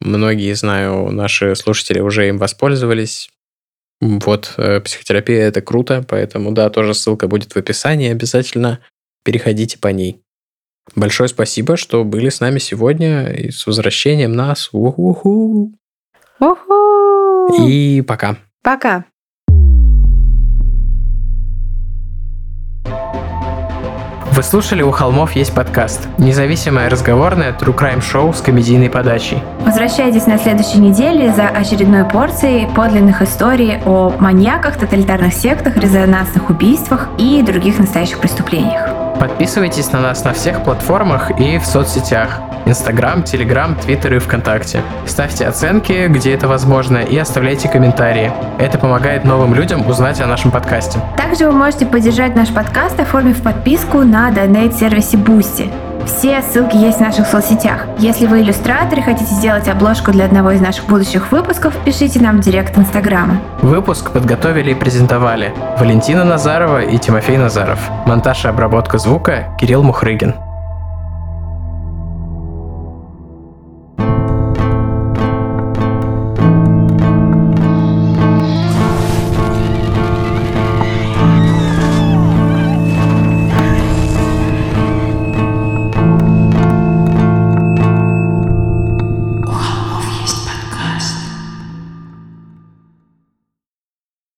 Многие, знаю, наши слушатели уже им воспользовались. Вот, э, психотерапия это круто, поэтому да, тоже ссылка будет в описании. Обязательно переходите по ней. Большое спасибо, что были с нами сегодня. И с возвращением нас. Уху. Уху! И пока. Пока. Вы слушали «У холмов есть подкаст» – независимое разговорное true crime шоу с комедийной подачей. Возвращайтесь на следующей неделе за очередной порцией подлинных историй о маньяках, тоталитарных сектах, резонансных убийствах и других настоящих преступлениях. Подписывайтесь на нас на всех платформах и в соцсетях. Инстаграм, Телеграм, Твиттер и ВКонтакте. Ставьте оценки, где это возможно, и оставляйте комментарии. Это помогает новым людям узнать о нашем подкасте. Также вы можете поддержать наш подкаст, оформив подписку на донейт-сервисе Boosty. Все ссылки есть в наших соцсетях. Если вы иллюстратор и хотите сделать обложку для одного из наших будущих выпусков, пишите нам в директ Инстаграма. Выпуск подготовили и презентовали Валентина Назарова и Тимофей Назаров. Монтаж и обработка звука Кирилл Мухрыгин.